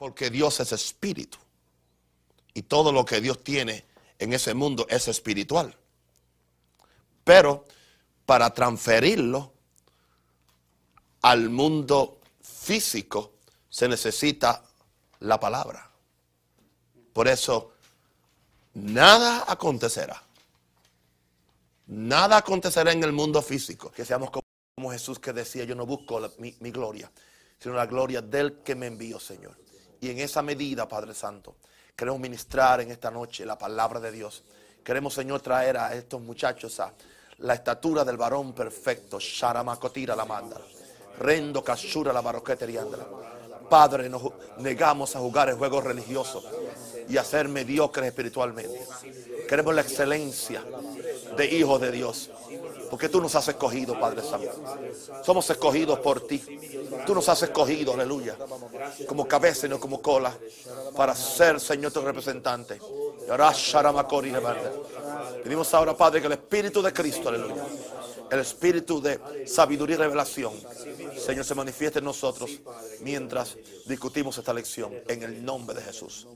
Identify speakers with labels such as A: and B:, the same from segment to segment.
A: Porque Dios es espíritu. Y todo lo que Dios tiene en ese mundo es espiritual. Pero para transferirlo al mundo físico se necesita la palabra. Por eso, nada acontecerá. Nada acontecerá en el mundo físico. Que seamos como Jesús que decía, yo no busco mi, mi gloria, sino la gloria del que me envió, Señor. Y en esa medida, Padre Santo, queremos ministrar en esta noche la palabra de Dios. Queremos, Señor, traer a estos muchachos a la estatura del varón perfecto. Sharamakotira la manda. Rendo Kashura la barroqueteriandra. Padre, nos negamos a jugar el juego religioso y a ser mediocres espiritualmente. Queremos la excelencia de hijos de Dios. Porque tú nos has escogido, Padre Santo. Somos escogidos por ti. Tú nos has escogido, aleluya. Como cabeza y no como cola. Para ser, Señor, tu representante. Pedimos ahora, Padre, que el Espíritu de Cristo, aleluya. El Espíritu de sabiduría y revelación, Señor, se manifieste en nosotros mientras discutimos esta lección. En el nombre de Jesús.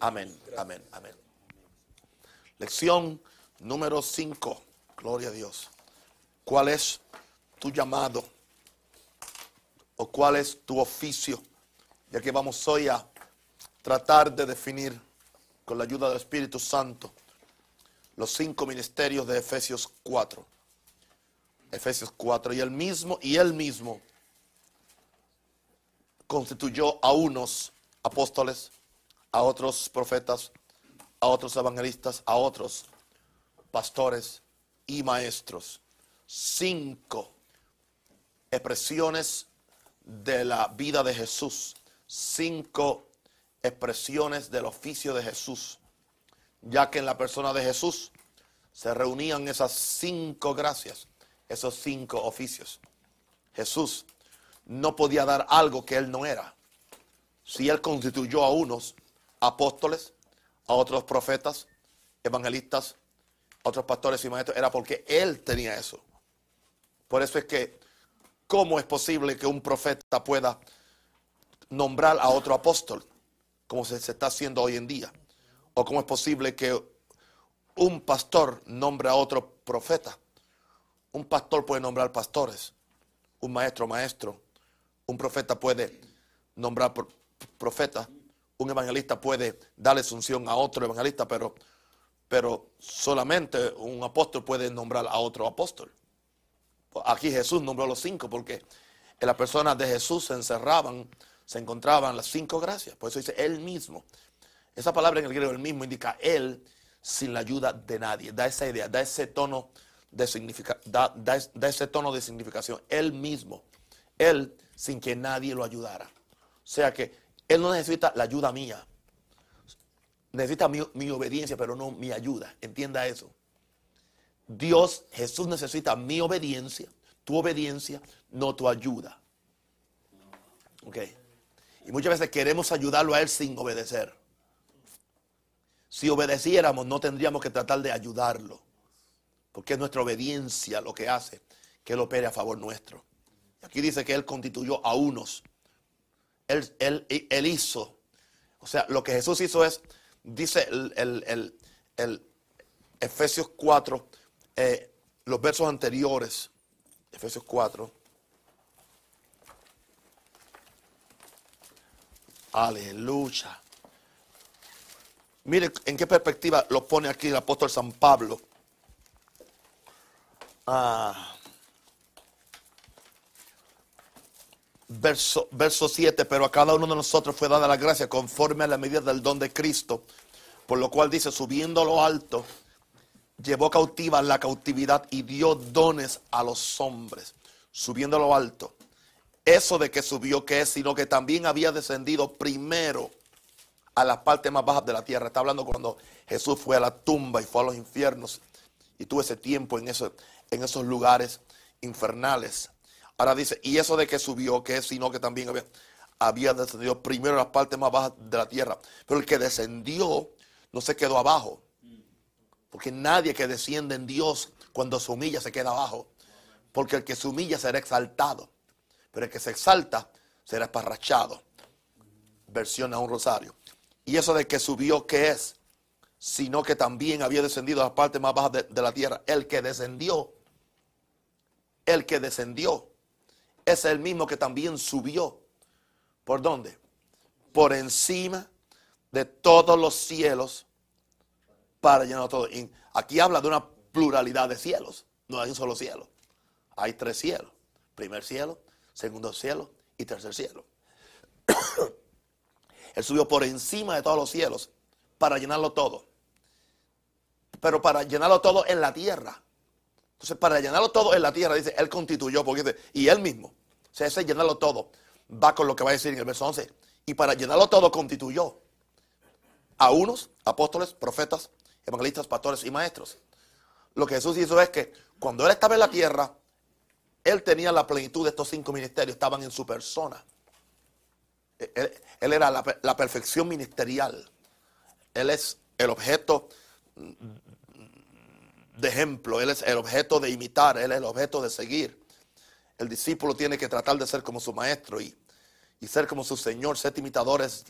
A: Amén, amén, amén. Lección número 5. Gloria a Dios cuál es tu llamado o cuál es tu oficio, ya que vamos hoy a tratar de definir con la ayuda del Espíritu Santo los cinco ministerios de Efesios 4. Efesios 4 y el mismo y él mismo constituyó a unos apóstoles, a otros profetas, a otros evangelistas, a otros pastores y maestros cinco expresiones de la vida de Jesús, cinco expresiones del oficio de Jesús, ya que en la persona de Jesús se reunían esas cinco gracias, esos cinco oficios. Jesús no podía dar algo que él no era. Si él constituyó a unos apóstoles, a otros profetas, evangelistas, a otros pastores y maestros, era porque él tenía eso. Por eso es que, ¿cómo es posible que un profeta pueda nombrar a otro apóstol, como se, está haciendo hoy en día? ¿O cómo es posible que un pastor nombre a otro profeta? Un pastor puede nombrar pastores, un maestro maestro, un profeta puede nombrar profeta, un evangelista puede darle sunción a otro evangelista, pero, pero solamente un apóstol puede nombrar a otro apóstol. Aquí Jesús nombró los cinco porque en las personas de Jesús se encerraban, se encontraban las cinco gracias. Por eso dice Él mismo. Esa palabra en el griego, el mismo, indica Él sin la ayuda de nadie. Da esa idea, da ese tono de, da, da ese tono de significación. Él mismo. Él sin que nadie lo ayudara. O sea que Él no necesita la ayuda mía. Necesita mi, mi obediencia, pero no mi ayuda. Entienda eso. Dios, Jesús necesita mi obediencia, tu obediencia, no tu ayuda. Ok. Y muchas veces queremos ayudarlo a Él sin obedecer. Si obedeciéramos, no tendríamos que tratar de ayudarlo. Porque es nuestra obediencia lo que hace que Él opere a favor nuestro. Aquí dice que Él constituyó a unos. Él, él, hizo. O sea, lo que Jesús hizo es, dice el, el, el Efesios 4, eh, los versos anteriores, Efesios 4. Aleluya. Mire en qué perspectiva lo pone aquí el apóstol San Pablo. Ah. Verso, verso 7, pero a cada uno de nosotros fue dada la gracia conforme a la medida del don de Cristo, por lo cual dice, subiendo a lo alto, llevó cautiva la cautividad y dio dones a los hombres, subiendo a lo alto. Eso de que subió, que es, sino que también había descendido primero a las partes más bajas de la tierra. Está hablando cuando Jesús fue a la tumba y fue a los infiernos y tuvo ese tiempo en, en esos lugares infernales. Ahora dice, y eso de que subió, que es, sino que también había, había descendido primero a las partes más bajas de la tierra. Pero el que descendió no se quedó abajo porque nadie que desciende en Dios cuando se humilla se queda abajo. Porque el que se humilla será exaltado. Pero el que se exalta será esparrachado. versión a un rosario. Y eso de que subió, ¿qué es? Sino que también había descendido a la parte más baja de, de la tierra. El que descendió, el que descendió, es el mismo que también subió. ¿Por dónde? Por encima de todos los cielos para llenar todo. Aquí habla de una pluralidad de cielos. No hay un solo cielo. Hay tres cielos. Primer cielo, segundo cielo y tercer cielo. Él subió por encima de todos los cielos para llenarlo todo. Pero para llenarlo todo en la tierra. Entonces, para llenarlo todo en la tierra, dice, Él constituyó, porque y Él mismo. O sea, ese llenarlo todo va con lo que va a decir en el verso 11. Y para llenarlo todo constituyó a unos apóstoles, profetas, evangelistas, pastores y maestros. Lo que Jesús hizo es que cuando Él estaba en la tierra, Él tenía la plenitud de estos cinco ministerios, estaban en su persona. Él, era la, la, perfección ministerial. Él es el objeto de ejemplo, Él es el objeto de imitar, Él es el objeto de seguir. El discípulo tiene que tratar de ser como su maestro y, y ser como su Señor, ser imitadores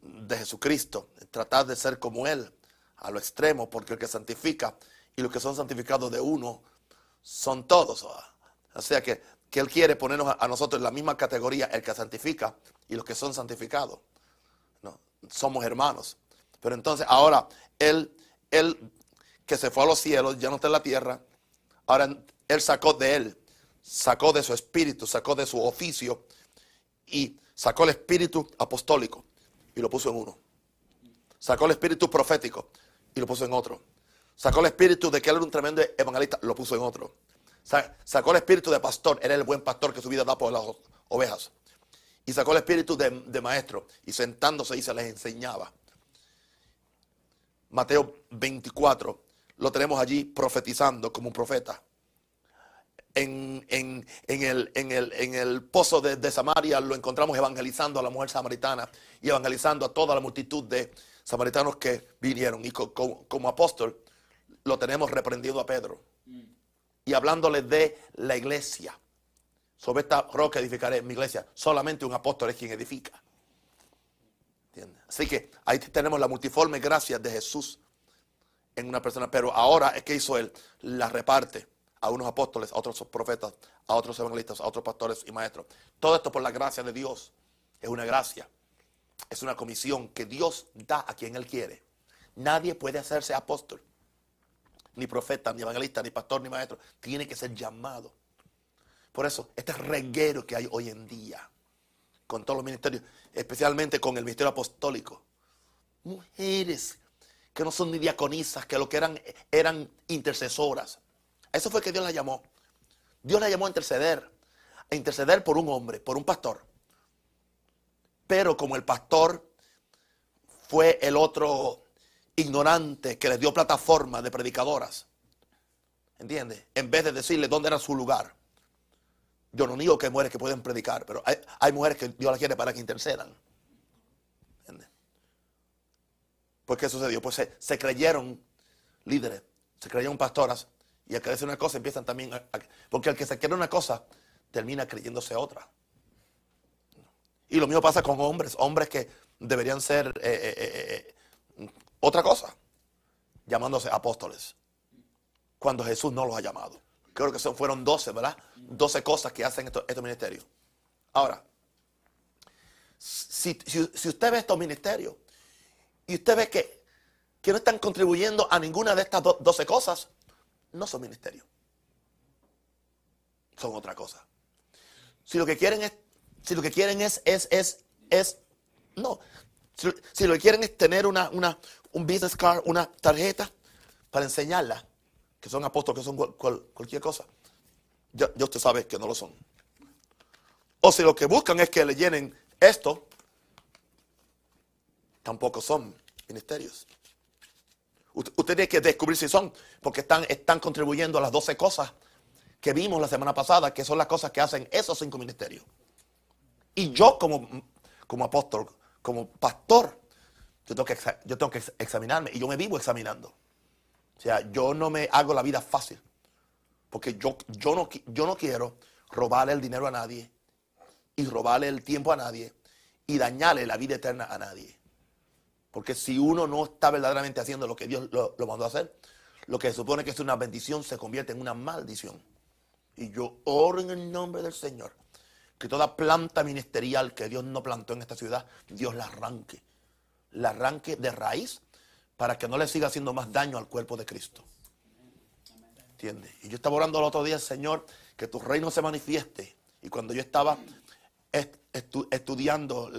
A: de Jesucristo, tratar de ser como Él a lo extremo, porque el que santifica y los que son santificados de uno son todos. O sea que, que Él quiere ponernos a, nosotros en la misma categoría, el que santifica y los que son santificados. No, somos hermanos. Pero entonces ahora Él, Él que se fue a los cielos, ya no está en la tierra, ahora Él sacó de Él, sacó de su espíritu, sacó de su oficio y sacó el espíritu apostólico y lo puso en uno. Sacó el espíritu profético y lo puso en otro. Sacó el espíritu de que él era un tremendo evangelista, lo puso en otro. Sacó el espíritu de pastor, era el buen pastor que su vida da por las ovejas. Y sacó el espíritu de, de maestro y sentándose y se les enseñaba. Mateo 24, lo tenemos allí profetizando como un profeta en, el, en, el, pozo de, Samaria lo encontramos evangelizando a la mujer samaritana y evangelizando a toda la multitud de samaritanos que vinieron. Y como, apóstol lo tenemos reprendiendo a Pedro y hablándole de la iglesia. Sobre esta roca edificaré mi iglesia. Solamente un apóstol es quien edifica. Así que ahí tenemos la multiforme gracia de Jesús en una persona. Pero ahora es que hizo él, la reparte a unos apóstoles, a otros profetas, a otros evangelistas, a otros pastores y maestros. Todo esto por la gracia de Dios. Es una gracia. Es una comisión que Dios da a quien Él quiere. Nadie puede hacerse apóstol, ni profeta, ni evangelista, ni pastor, ni maestro. Tiene que ser llamado. Por eso, este reguero que hay hoy en día, con todos los ministerios, especialmente con el ministerio apostólico, mujeres que no son ni diaconisas, que lo que eran eran intercesoras, eso fue que Dios la llamó. Dios la llamó a interceder, a interceder por un hombre, por un pastor. Pero como el pastor fue el otro ignorante que le dio plataforma de predicadoras, ¿entiendes? En vez de decirle dónde era su lugar. Yo no digo que hay mujeres que pueden predicar, pero hay, mujeres que Dios las quiere para que intercedan. ¿Entiendes? Pues ¿qué sucedió? Pues se, se creyeron líderes, se creyeron pastoras y al creerse una cosa empiezan también a, Porque al que se quiere una cosa, termina creyéndose otra. Y lo mismo pasa con hombres, hombres que deberían ser eh, eh, eh, otra cosa, llamándose apóstoles, cuando Jesús no los ha llamado. Creo que son, fueron 12, ¿verdad? 12 cosas que hacen estos, ministerios. Ahora, si, usted ve estos ministerios y usted ve que, que no están contribuyendo a ninguna de estas 12 cosas, no son ministerios. Son otra cosa. Si lo que quieren es, si lo que quieren es, es, es, es, no. Si, lo que quieren es tener una, una, un business card, una tarjeta para enseñarla, que son apóstoles, que son cualquier cosa, ya, ya usted sabe que no lo son. O si lo que buscan es que le llenen esto, tampoco son ministerios. Usted tiene que descubrir si son, porque están, están contribuyendo a las 12 cosas que vimos la semana pasada, que son las cosas que hacen esos cinco ministerios. Y yo como, como apóstol, como pastor, yo tengo, que, yo tengo que examinarme y yo me vivo examinando. O sea, yo no me hago la vida fácil, porque yo, yo, no, yo no quiero robarle el dinero a nadie y robarle el tiempo a nadie y dañarle la vida eterna a nadie. Porque si uno no está verdaderamente haciendo lo que Dios lo, lo mandó a hacer, lo que se supone que es una bendición se convierte en una maldición. Y yo oro en el nombre del Señor que toda planta ministerial que Dios no plantó en esta ciudad, Dios la arranque. La arranque de raíz para que no le siga haciendo más daño al cuerpo de Cristo. ¿Entiendes? Y yo estaba orando el otro día, Señor, que tu reino se manifieste. Y cuando yo estaba estudiando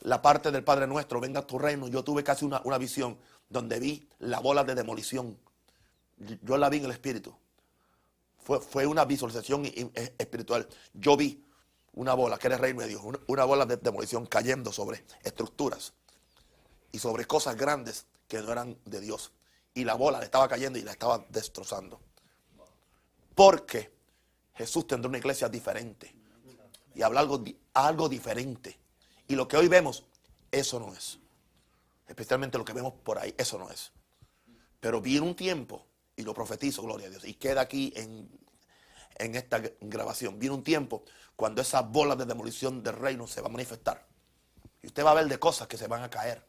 A: la parte del Padre Nuestro, venga tu reino, yo tuve casi una, una visión donde vi la bola de demolición. Yo la vi en el Espíritu. Fue, fue una visualización espiritual. Yo vi una bola, que era el reino de Dios, una, bola de demolición cayendo sobre estructuras y sobre cosas grandes que no eran de Dios. Y la bola le estaba cayendo y la estaba destrozando. Porque Jesús tendrá una iglesia diferente y habla algo, algo diferente. Y lo que hoy vemos, eso no es. Especialmente lo que vemos por ahí, eso no es. Pero viene un tiempo, y lo profetizo, gloria a Dios, y queda aquí en, en esta grabación, viene un tiempo cuando esa bola de demolición del reino se va a manifestar. Y usted va a ver de cosas que se van a caer,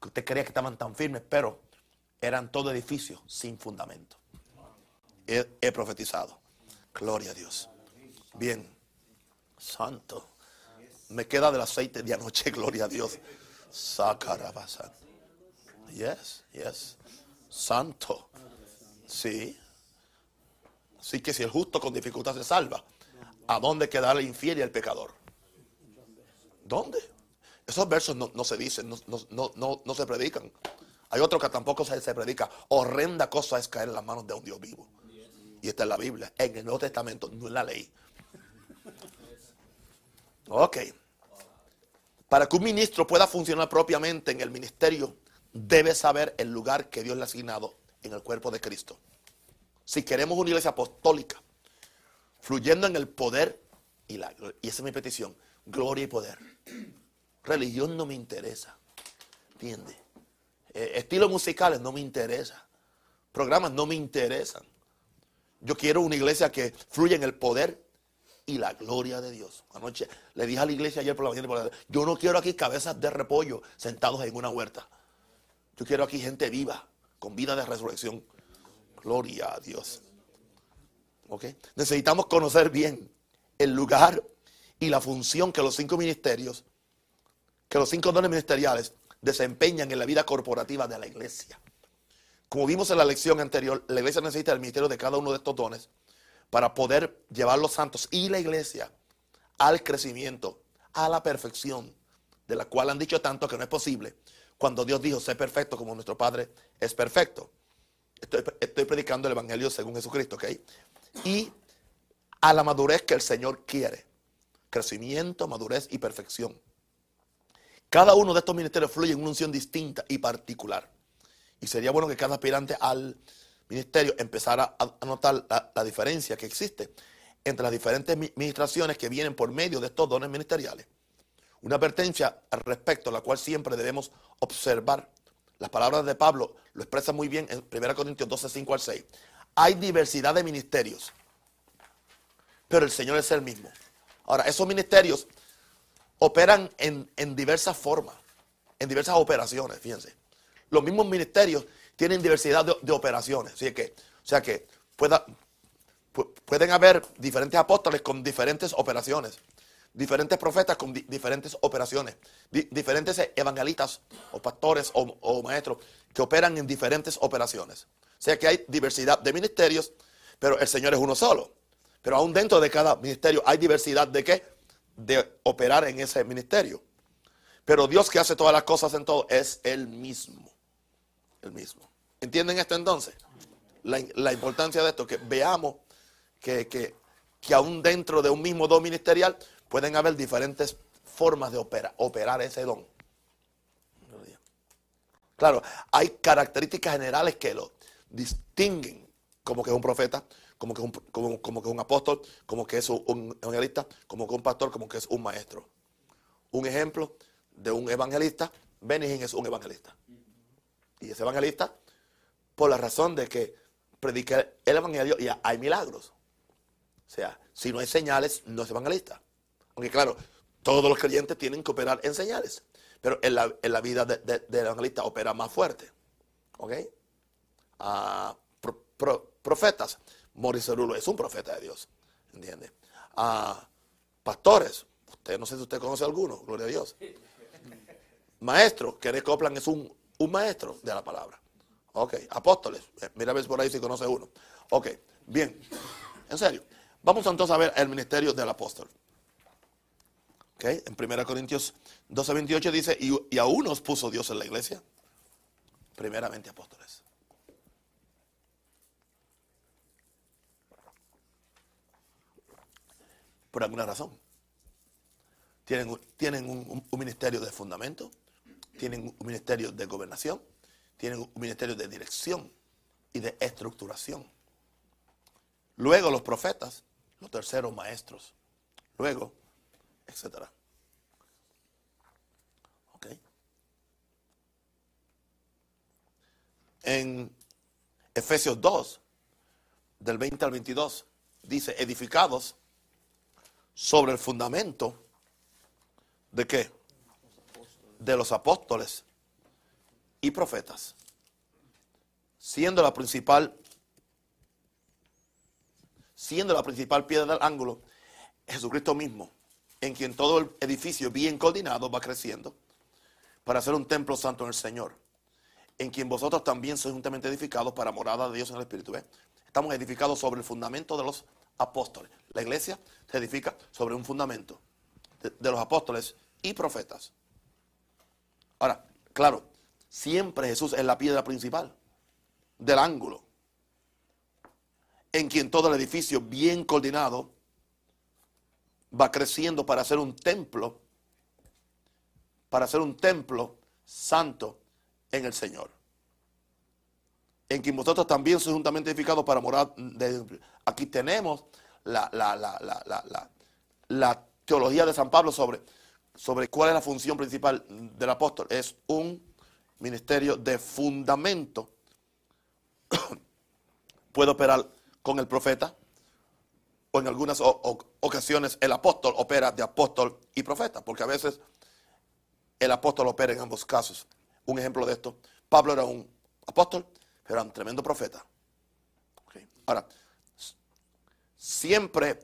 A: que usted creía que estaban tan firmes, pero eran todo edificios sin fundamento. He, profetizado. Gloria a Dios. Bien. Santo. Me queda del aceite de anoche, gloria a Dios. Sacarabasa. Yes, yes. Santo. Sí. Así que si el justo con dificultad se salva, ¿A dónde queda el infiel y el pecador? ¿Dónde? Esos versos no, se dicen, no, se predican. Hay otro que tampoco se, se, predica. Horrenda cosa es caer en las manos de un Dios vivo. Y está en la Biblia, en el Nuevo Testamento, no en la ley. Ok. Para que un ministro pueda funcionar propiamente en el ministerio, debe saber el lugar que Dios le ha asignado en el cuerpo de Cristo. Si queremos una iglesia apostólica, fluyendo en el poder y la Y esa es mi petición, gloria y poder. Religión no me interesa, ¿entiendes? Eh, estilos musicales no me interesa. Programas no me interesan. Yo quiero una iglesia que fluya en el poder y la gloria de Dios. Anoche le dije a la iglesia ayer por la mañana, yo no quiero aquí cabezas de repollo sentados en una huerta. Yo quiero aquí gente viva, con vida de resurrección. Gloria a Dios. Necesitamos conocer bien el lugar y la función que los cinco ministerios, que los cinco dones ministeriales desempeñan en la vida corporativa de la iglesia. Como vimos en la lección anterior, la iglesia necesita el ministerio de cada uno de estos dones para poder llevar los santos y la iglesia al crecimiento, a la perfección, de la cual han dicho tanto que no es posible, cuando Dios dijo, sé perfecto como nuestro Padre es perfecto. Estoy, predicando el Evangelio según Jesucristo, ¿ok? y a la madurez que el Señor quiere. Crecimiento, madurez y perfección. Cada uno de estos ministerios fluye en una unción distinta y particular. Y sería bueno que cada aspirante al ministerio empezara a notar la, diferencia que existe entre las diferentes ministraciones que vienen por medio de estos dones ministeriales. Una advertencia al respecto, la cual siempre debemos observar. Las palabras de Pablo lo expresan muy bien en 1 Corintios 12, 5 al 6 hay diversidad de ministerios, pero el Señor es el mismo. Ahora, esos ministerios operan en, diversas formas, en diversas operaciones, fíjense. Los mismos ministerios tienen diversidad de, operaciones, así que, o sea que pueden haber diferentes apóstoles con diferentes operaciones, diferentes profetas con diferentes operaciones, diferentes evangelistas o pastores o maestros que operan en diferentes operaciones. O sea que hay diversidad de ministerios, pero el Señor es uno solo. Pero aún dentro de cada ministerio hay diversidad de qué? De operar en ese ministerio. Pero Dios que hace todas las cosas en todo es el mismo. El mismo. ¿Entienden esto entonces? La, importancia de esto, que veamos que, que, que, aún dentro de un mismo don ministerial pueden haber diferentes formas de operar ese don. Claro, hay características generales que lo, distinguen como que es un profeta, como que es un, como, que es un apóstol, como que es un evangelista, como que es un pastor, como que es un maestro. Un ejemplo de un evangelista, Benigín es un evangelista. Y ese evangelista, por la razón de que predica el evangelio y hay milagros. O sea, si no hay señales, no es evangelista. Aunque claro, todos los creyentes tienen que operar en señales. Pero en la, vida del evangelista opera más fuerte. ¿Ok? Ah, profetas. Morris Cerulo es un profeta de Dios. ¿Entiende? Ah, pastores. Usted no sé si usted conoce alguno. Gloria a Dios. Maestro. Que Copland es un, un maestro de la palabra. Ok. Apóstoles. Eh, mira a ver por ahí si conoce uno. Ok. Bien. En serio. Vamos entonces a ver el ministerio del apóstol. En 1 Corintios 12, 28 dice, y, a unos puso Dios en la iglesia, primeramente apóstoles. Por alguna razón. Tienen, tienen un, ministerio de fundamento, tienen un ministerio de gobernación, tienen un ministerio de dirección y de estructuración. Luego los profetas, los terceros maestros. Luego etcétera. ¿Ok? En Efesios 2, del 20 al 22, dice, edificados sobre el fundamento de qué? De los apóstoles y profetas, siendo la principal siendo la principal piedra del ángulo Jesucristo mismo, en quien todo el edificio bien coordinado va creciendo para ser un templo santo en el Señor, en quien vosotros también sois juntamente edificados para morada de Dios en el Espíritu. Estamos edificados sobre el fundamento de los apóstoles. La iglesia se edifica sobre un fundamento de, de los apóstoles y profetas. Ahora, claro, siempre Jesús es la piedra principal del ángulo, en quien todo el edificio bien coordinado va creciendo para ser un templo, para ser un templo santo en el Señor. En quien vosotros también sois juntamente edificados para morar. Aquí tenemos la, la, teología de San Pablo sobre, sobre cuál es la función principal del apóstol. Es un ministerio de fundamento. Puede operar con el profeta, o en algunas ocasiones el apóstol opera de apóstol y profeta, porque a veces el apóstol opera en ambos casos. Un ejemplo de esto, Pablo era un apóstol, pero era un tremendo profeta. Ahora, siempre,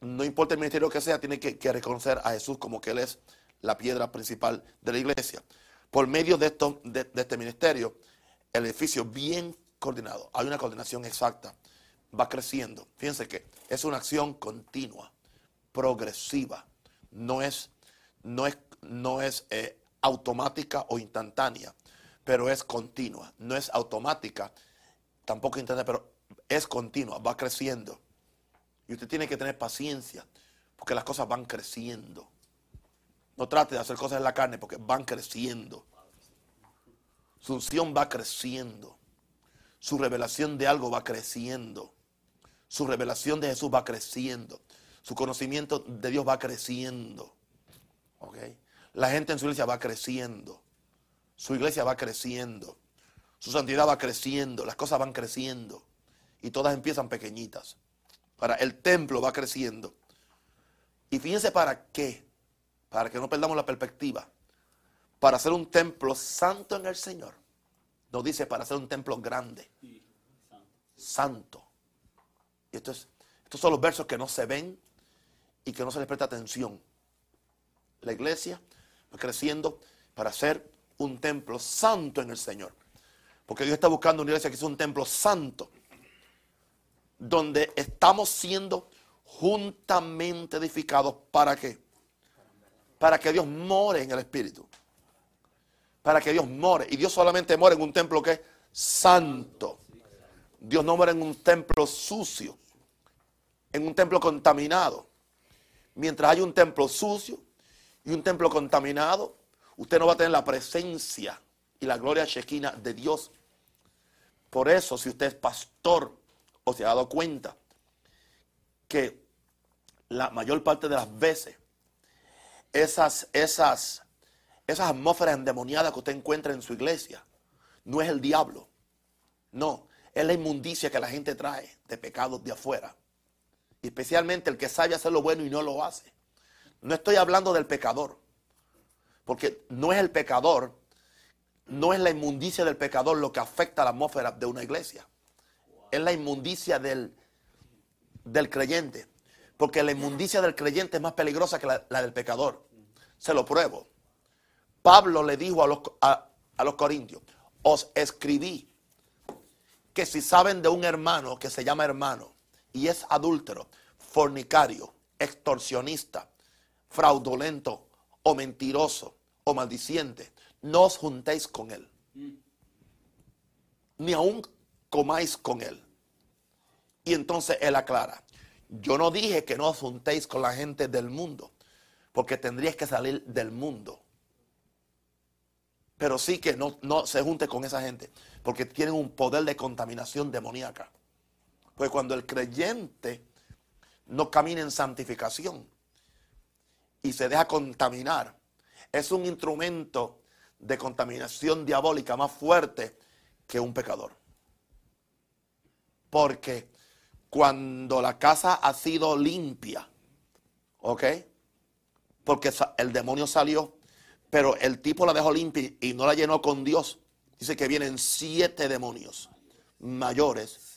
A: no importa el ministerio que sea, tiene que, reconocer a Jesús como que Él es la piedra principal de la iglesia. Por medio de, esto, de este ministerio, el edificio bien coordinado, hay una coordinación exacta va creciendo. Fíjense que es una acción continua, progresiva. No es, no es, no es eh, automática o instantánea, pero es continua. No es automática, tampoco instantánea, pero es continua, va creciendo. Y usted tiene que tener paciencia, porque las cosas van creciendo. No trate de hacer cosas en la carne, porque van creciendo. Su unción va creciendo. Su revelación de algo va creciendo. Su revelación de Jesús va creciendo. Su conocimiento de Dios va creciendo. La gente en su iglesia va creciendo. Su iglesia va creciendo. Su santidad va creciendo. Las cosas van creciendo. Y todas empiezan pequeñitas. Para el templo va creciendo. Y fíjense para qué. Para que no perdamos la perspectiva. Para hacer un templo santo en el Señor. No dice para hacer un templo grande. Santo estos son los versos que no se ven y que no se les presta atención. La iglesia va creciendo para ser un templo santo en el Señor. Porque Dios está buscando una iglesia que sea un templo santo. Donde estamos siendo juntamente edificados. ¿Para qué? Para que Dios more en el Espíritu. Para que Dios more. Y Dios solamente mora en un templo que es santo. Dios no mora en un templo sucio en un templo contaminado. Mientras hay un templo sucio y un templo contaminado, usted no va a tener la presencia y la gloria chequina de Dios. Por eso, si usted es pastor o se ha dado cuenta que la mayor parte de las veces esas, esas, esas atmósferas endemoniadas que usted encuentra en su iglesia no es el diablo, no, es la inmundicia que la gente trae de pecados de afuera especialmente el que sabe hacer lo bueno y no lo hace. No estoy hablando del pecador, porque no es el pecador, no es la inmundicia del pecador lo que afecta a la atmósfera de una iglesia. Es la inmundicia del, del creyente. Porque la inmundicia del creyente es más peligrosa que la, del pecador. Se lo pruebo. Pablo le dijo a los, a los corintios, os escribí que si saben de un hermano que se llama hermano y es adúltero, fornicario, extorsionista, fraudulento o mentiroso o maldiciente, no os juntéis con él. Ni aun comáis con él. Y entonces él aclara, yo no dije que no os juntéis con la gente del mundo, porque tendríais que salir del mundo. Pero sí que no, no se junte con esa gente, porque tienen un poder de contaminación demoníaca. Pues cuando el creyente no camina en santificación y se deja contaminar, es un instrumento de contaminación diabólica más fuerte que un pecador. Porque cuando la casa ha sido limpia, ¿ok? Porque el demonio salió, pero el tipo la dejó limpia y no la llenó con Dios. Dice que vienen siete demonios mayores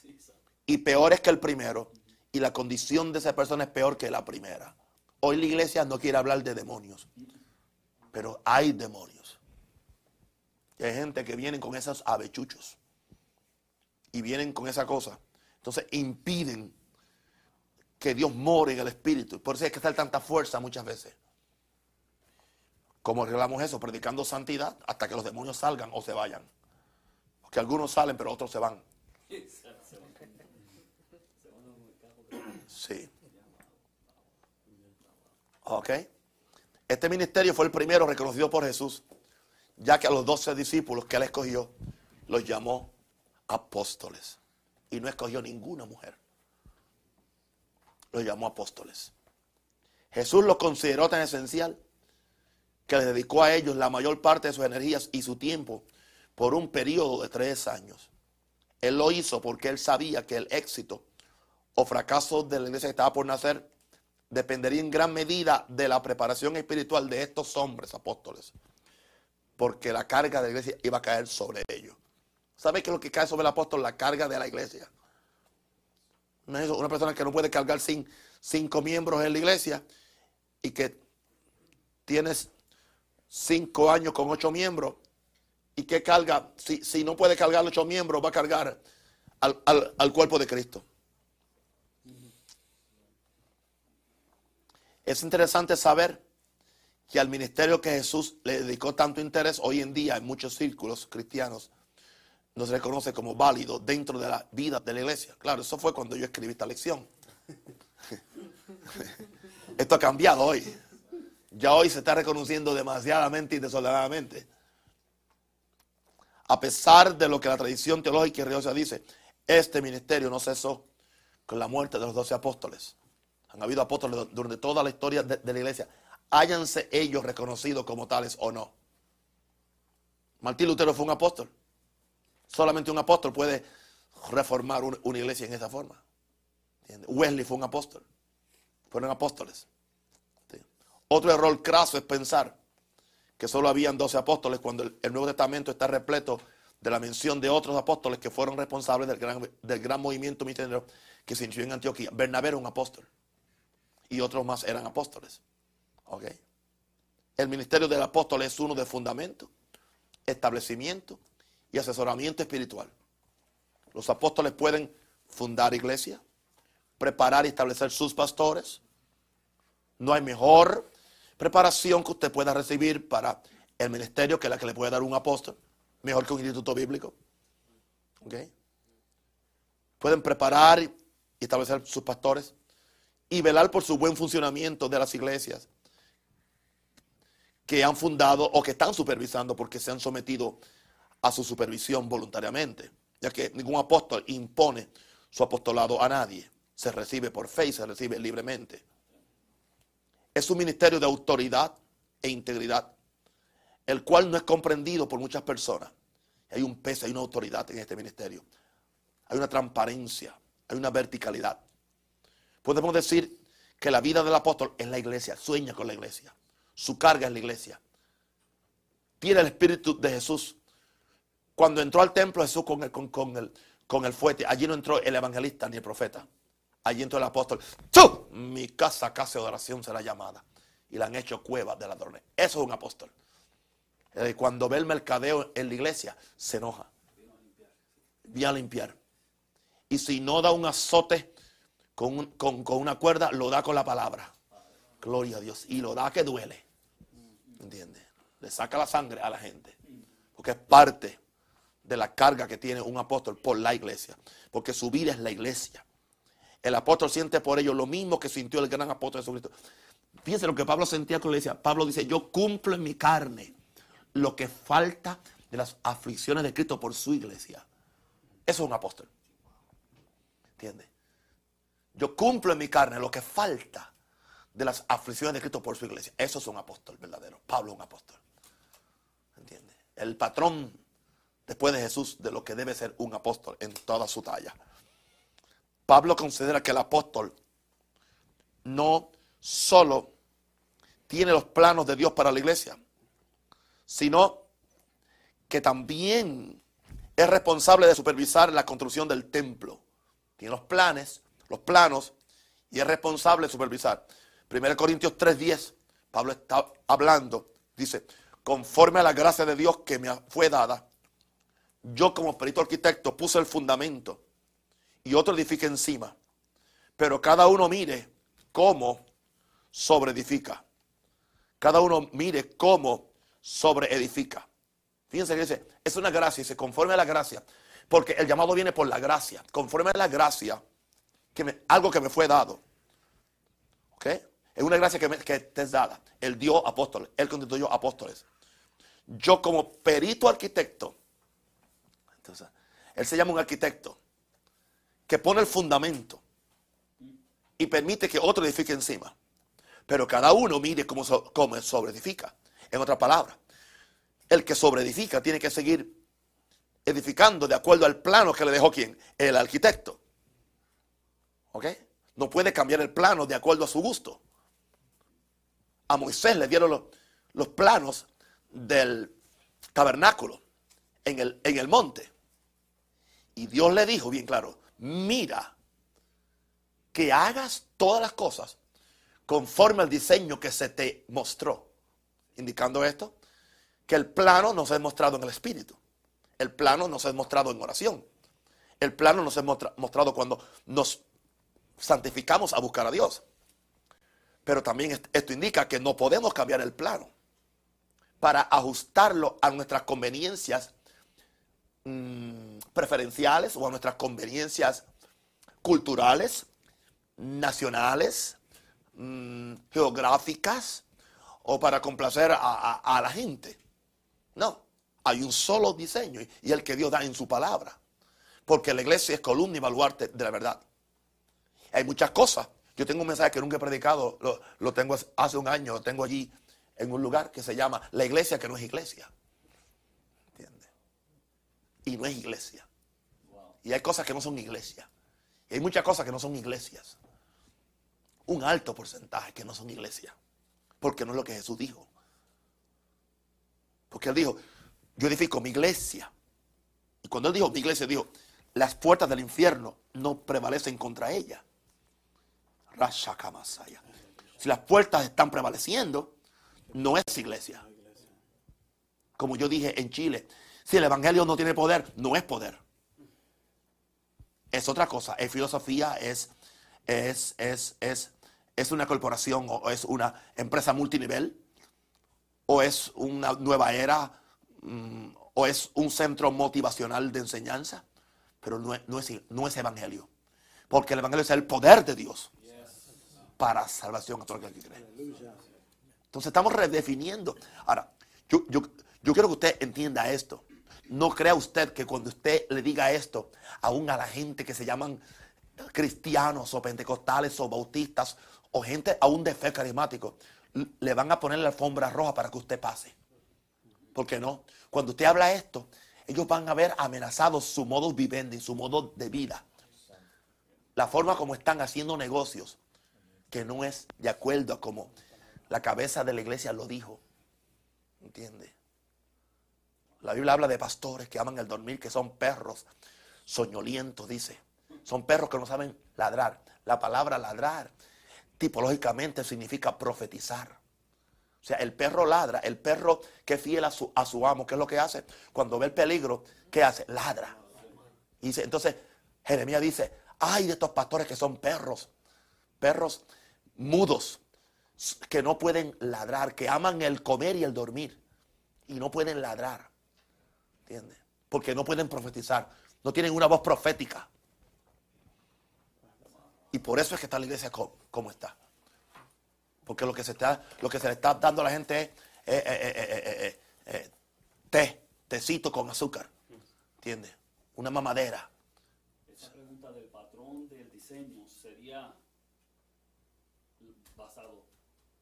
A: y peores que el primero. Y la condición de esa persona es peor que la primera. Hoy la iglesia no quiere hablar de demonios, pero hay demonios. Y hay gente que vienen con esos avechuchos y vienen con esa cosa. Entonces impiden que Dios more en el espíritu. Por eso hay que estar tanta fuerza muchas veces. ¿Cómo arreglamos eso? Predicando santidad hasta que los demonios salgan o se vayan. Porque algunos salen, pero otros se van. Sí. Ok. Este ministerio fue el primero reconocido por Jesús, ya que a los doce discípulos que él escogió los llamó apóstoles. Y no escogió ninguna mujer. Los llamó apóstoles. Jesús los consideró tan esencial que le dedicó a ellos la mayor parte de sus energías y su tiempo por un periodo de tres años. Él lo hizo porque él sabía que el éxito o fracaso de la iglesia que estaba por nacer dependería en gran medida de la preparación espiritual de estos hombres apóstoles, porque la carga de la iglesia iba a caer sobre ellos. ¿Sabe qué es lo que cae sobre el apóstol? La carga de la iglesia. Una persona que no puede cargar sin, cinco miembros en la iglesia y que tienes cinco años con ocho miembros y que carga, si, si no puede cargar ocho miembros, va a cargar al, cuerpo de Cristo. Es interesante saber que al ministerio que Jesús le dedicó tanto interés hoy en día en muchos círculos cristianos no se reconoce como válido dentro de la vida de la iglesia. Claro, eso fue cuando yo escribí esta lección. Esto ha cambiado hoy ya hoy se está reconociendo demasiadamente y desoladamente. A pesar de lo que la tradición teológica y religiosa dice, este ministerio no cesó con la muerte de los doce apóstoles. Han habido apóstoles durante toda la historia de, la iglesia. Háyanse ellos reconocidos como tales o no. Martín Lutero fue un apóstol. Solamente un apóstol puede reformar una, iglesia en esa forma. Wesley fue un apóstol. Fueron apóstoles. Otro error craso es pensar que solo habían 12 apóstoles cuando el, Nuevo Testamento está repleto de la mención de otros apóstoles que fueron responsables del gran, movimiento misionero que se inició en Antioquía. Bernabé era un apóstol y otros más eran apóstoles. El ministerio del apóstol es uno de fundamento, establecimiento y asesoramiento espiritual. Los apóstoles pueden fundar iglesia, preparar y establecer sus pastores. No hay mejor preparación que usted pueda recibir para el ministerio que la que le puede dar un apóstol, mejor que un instituto bíblico. Pueden preparar y establecer sus pastores y velar por su buen funcionamiento de las iglesias que han fundado o que están supervisando porque se han sometido a su supervisión voluntariamente, ya que ningún apóstol impone su apostolado a nadie, se recibe por fe y se recibe libremente. Es un ministerio de autoridad e integridad, el cual no es comprendido por muchas personas. Hay un peso, hay una autoridad en este ministerio. Hay una transparencia, hay una verticalidad. Podemos decir que la vida del apóstol es la iglesia, sueña con la iglesia. Su carga es la iglesia. Tiene el espíritu de Jesús. Cuando entró al templo Jesús con el, con, el, con el fuerte, allí no entró el evangelista ni el profeta. Allí entró el apóstol. ¡Tú! Mi casa, casa de oración será llamada. Y la han hecho cueva de ladrones. Eso es un apóstol. Cuando ve el mercadeo en la iglesia, se enoja. Viene a limpiar. Y si no da un azote con, una cuerda, lo da con la palabra. Gloria a Dios. Y lo da que duele. ¿Entiendes? Le saca la sangre a la gente. Porque es parte de la carga que tiene un apóstol por la iglesia. Porque su vida es la iglesia. El apóstol siente por ello lo mismo que sintió el gran apóstol Jesucristo. Fíjense lo que Pablo sentía con la iglesia. Pablo dice, yo cumplo en mi carne lo que falta de las aflicciones de Cristo por su iglesia. Eso es un apóstol. ¿Entiendes? Yo cumplo en mi carne lo que falta de las aflicciones de Cristo por su iglesia. Eso es un apóstol verdadero. Pablo es un apóstol. ¿Entiendes? El patrón después de Jesús de lo que debe ser un apóstol en toda su talla. Pablo considera que el apóstol no solo tiene los planos de Dios para la iglesia, sino que también es responsable de supervisar la construcción del templo. Tiene los planes, los planos, y es responsable supervisar. 1 Corintios 3:10, Pablo está hablando, dice, conforme a la gracia de Dios que me fue dada, yo como perito arquitecto puse el fundamento y otro edifica encima. Pero cada uno mire cómo sobreedifica. Cada uno mire cómo sobre edifica. Fíjense que dice, es una gracia se conforme a la gracia. Porque el llamado viene por la gracia. Conforme a la gracia, algo que me fue dado. ¿Ok? Es una gracia que, que te es dada. Él dio apóstoles. Él constituyó apóstoles. Yo como perito arquitecto. Entonces, él se llama un arquitecto. Que pone el fundamento. Y permite que otro edifique encima. Pero cada uno mire cómo, cómo sobre edifica. En otra palabra, el que sobreedifica tiene que seguir edificando de acuerdo al plano que le dejó quién? El arquitecto. No puede cambiar el plano de acuerdo a su gusto. A Moisés le dieron los, los planos del tabernáculo en el, en el monte. Y Dios le dijo bien claro, mira, que hagas todas las cosas conforme al diseño que se te mostró indicando esto, que el plano nos es mostrado en el Espíritu. El plano nos es mostrado en oración. El plano nos es mostrado cuando nos santificamos a buscar a Dios. Pero también esto indica que no podemos cambiar el plano para ajustarlo a nuestras conveniencias mm, preferenciales o a nuestras conveniencias culturales, nacionales, mm, geográficas, o para complacer a, la gente. No, hay un solo diseño y el que Dios da en su palabra. Porque la iglesia es columna y baluarte de la verdad. Hay muchas cosas. Yo tengo un mensaje que nunca he predicado, lo, tengo hace un año, lo tengo allí en un lugar que se llama La iglesia que no es iglesia. ¿Entiendes? Y no es iglesia. Y hay cosas que no son iglesia. Y hay muchas cosas que no son iglesias. Un alto porcentaje que no son iglesias. Porque no es lo que Jesús dijo. Porque él dijo, yo edifico mi iglesia. Y cuando él dijo mi iglesia, dijo, las puertas del infierno no prevalecen contra ella. Si las puertas están prevaleciendo, no es iglesia. Como yo dije en Chile, si el evangelio no tiene poder, no es poder. Es otra cosa, es filosofía, es, es, es, es ¿Es una corporación o es una empresa multinivel? ¿O es una nueva era? Mm, ¿O es un centro motivacional de enseñanza? Pero no es, no es, evangelio. Porque el evangelio es el poder de Dios para salvación a todo el que cree. Entonces estamos redefiniendo. Ahora, yo, yo, yo quiero que usted entienda esto. No crea usted que cuando usted le diga esto, aún a la gente que se llaman cristianos o pentecostales o bautistas o gente aún de fe carismático, le van a poner la alfombra roja para que usted pase. ¿Por qué no? Cuando usted habla esto, ellos van a ver amenazados su modo vivendi, su modo de vida. La forma como están haciendo negocios. Que no es de acuerdo a como la cabeza de la iglesia lo dijo. ¿Entiende? La Biblia habla de pastores que aman el dormir, que son perros soñolientos, dice. Son perros que no saben ladrar. La palabra ladrar tipológicamente significa profetizar. O sea, el perro ladra, el perro que es fiel a su, a su amo, ¿qué es lo que hace? Cuando ve el peligro, ¿qué hace? Ladra. Dice, entonces Jeremías dice, ay de estos pastores que son perros, perros mudos, que no pueden ladrar, que aman el comer y el dormir y no pueden ladrar. ¿Entiendes? Porque no pueden profetizar, no tienen una voz profética. Y por eso es que está la iglesia como, está. Porque lo que, se está, lo que se le está dando a la gente es eh, eh, eh, té, tecito con azúcar. ¿Entiendes? Una mamadera.
B: Esa pregunta del patrón del diseño sería basado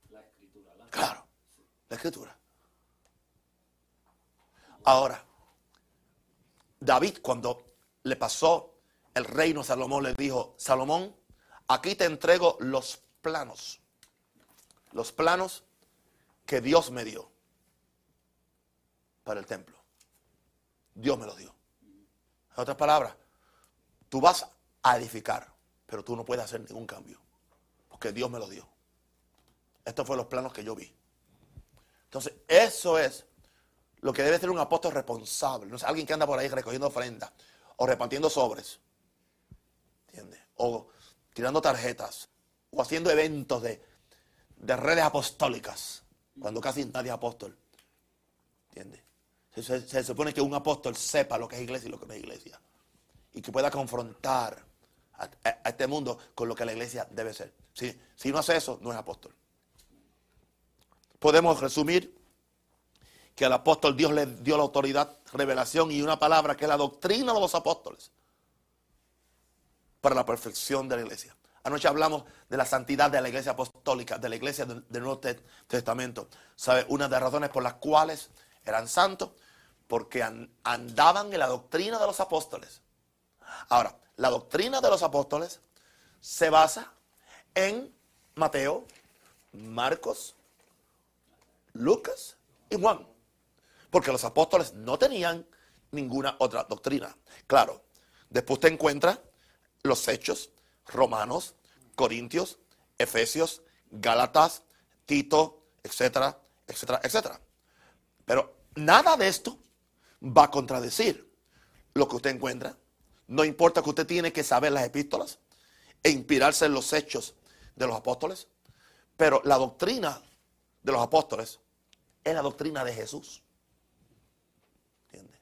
B: en la escritura.
A: Claro, la escritura. Ahora, David cuando le pasó el reino a Salomón le dijo, Salomón, aquí te entrego los planos, los planos que Dios me dio para el templo. Dios me los dio. En otras palabras, tú vas a edificar, pero tú no puedes hacer ningún cambio, porque Dios me lo dio. Estos fueron los planos que yo vi. Entonces, eso es lo que debe ser un apóstol responsable. No es alguien que anda por ahí recogiendo ofrendas o repartiendo sobres. ¿Entiendes? O tirando tarjetas o haciendo eventos de, redes apostólicas cuando casi nadie es apóstol. ¿Entiendes? Se, supone que un apóstol sepa lo que es iglesia y lo que no es iglesia. Y que pueda confrontar a, este mundo con lo que la iglesia debe ser. Si, si no hace eso, no es apóstol. Podemos resumir que al apóstol Dios le dio la autoridad, revelación y una palabra que es la doctrina de los apóstoles para la perfección de la iglesia. Anoche hablamos de la santidad de la iglesia apostólica, de la iglesia del, Nuevo Testamento. ¿Sabe? Una de las razones por las cuales eran santos porque andaban en la doctrina de los apóstoles. Ahora, la doctrina de los apóstoles se basa en Mateo, Marcos, Lucas y Juan. Porque los apóstoles no tenían ninguna otra doctrina. Claro, después te encuentras los hechos, Romanos, Corintios, Efesios, Gálatas, Tito, etcétera, etcétera, etcétera. Pero nada de esto va a contradecir lo que usted encuentra. No importa que usted tiene que saber las epístolas e inspirarse en los hechos de los apóstoles, pero la doctrina de los apóstoles es la doctrina de Jesús. ¿Entiende?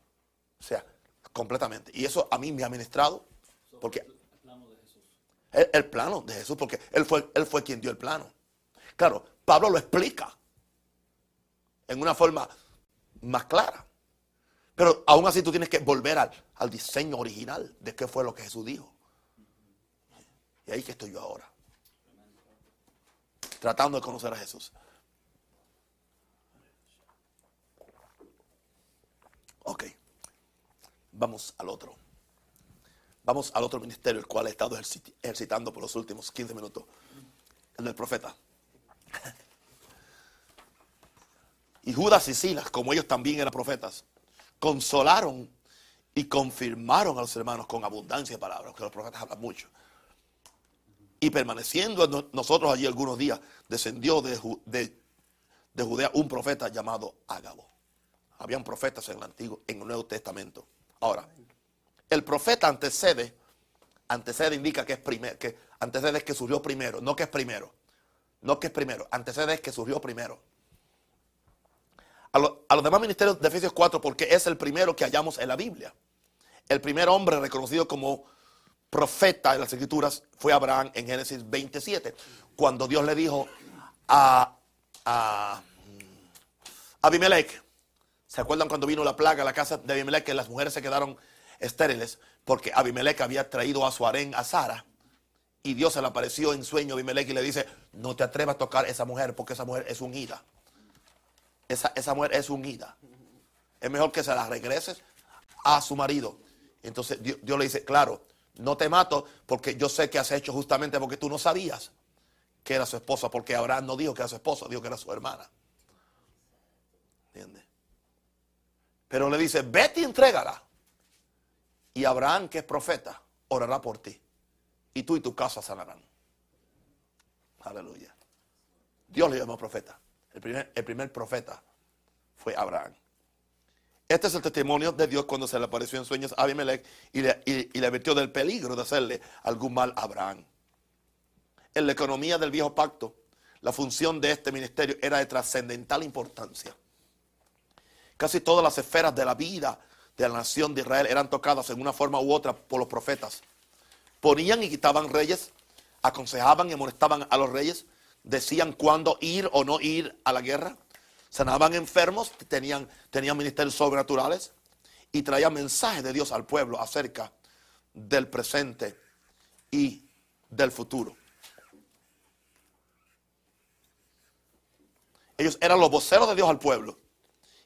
A: O sea, completamente. Y eso a mí me ha ministrado porque el plano de Jesús. El, plano de Jesús, porque él fue, él fue quien dio el plano. Claro, Pablo lo explica en una forma más clara. Pero aún así tú tienes que volver al, diseño original de qué fue lo que Jesús dijo. Y ahí que estoy yo ahora. Tratando de conocer a Jesús. Ok. Vamos al otro. Vamos al otro ministerio, el cual he estado ejercitando por los últimos 15 minutos. El del profeta. Y Judas y Silas, como ellos también eran profetas, consolaron y confirmaron a los hermanos con abundancia de palabras, que los profetas hablan mucho. Y permaneciendo nosotros allí algunos días, descendió de, de, Judea un profeta llamado Ágabo. Habían profetas en el Antiguo, en el Nuevo Testamento. Ahora, el profeta antecede, antecede indica que es primero, que antecede es que surgió primero, no que es primero. No que es primero, antecede es que surgió primero a, los demás ministerios de Efesios 4 porque es el primero que hallamos en la Biblia. El primer hombre reconocido como profeta en las escrituras fue Abraham en Génesis 27, cuando Dios le dijo a, a, Abimelech, ¿se acuerdan cuando vino la plaga a la casa de Abimelech que las mujeres se quedaron estériles? Porque Abimelech había traído a su harén a Sara y Dios se le apareció en sueño a Abimelech y le dice, no te atrevas a tocar a esa mujer porque esa mujer es ungida esa, mujer es unida. Es mejor que se la regreses a su marido. Entonces Dios, le dice, claro, no te mato porque yo sé que has hecho justamente porque tú no sabías que era su esposa, porque Abraham no dijo que era su esposa, dijo que era su hermana. ¿Entiendes? Pero le dice, vete y entrégala. Y Abraham, que es profeta, orará por ti. Y tú y tu casa sanarán. Aleluya. Dios le llamó profeta. El primer, el primer profeta fue Abraham. Este es el testimonio de Dios cuando se le apareció en sueños a Abimelech y le, y, le advirtió del peligro de hacerle algún mal a Abraham. En la economía del viejo pacto, la función de este ministerio era de trascendental importancia. Casi todas las esferas de la vida de la nación de Israel eran tocadas en una forma u otra por los profetas. Ponían y quitaban reyes, aconsejaban y amonestaban a los reyes, decían cuándo ir o no ir a la guerra, sanaban enfermos, tenían, tenían ministerios sobrenaturales y traían mensajes de Dios al pueblo acerca del presente y del futuro. Ellos eran los voceros de Dios al pueblo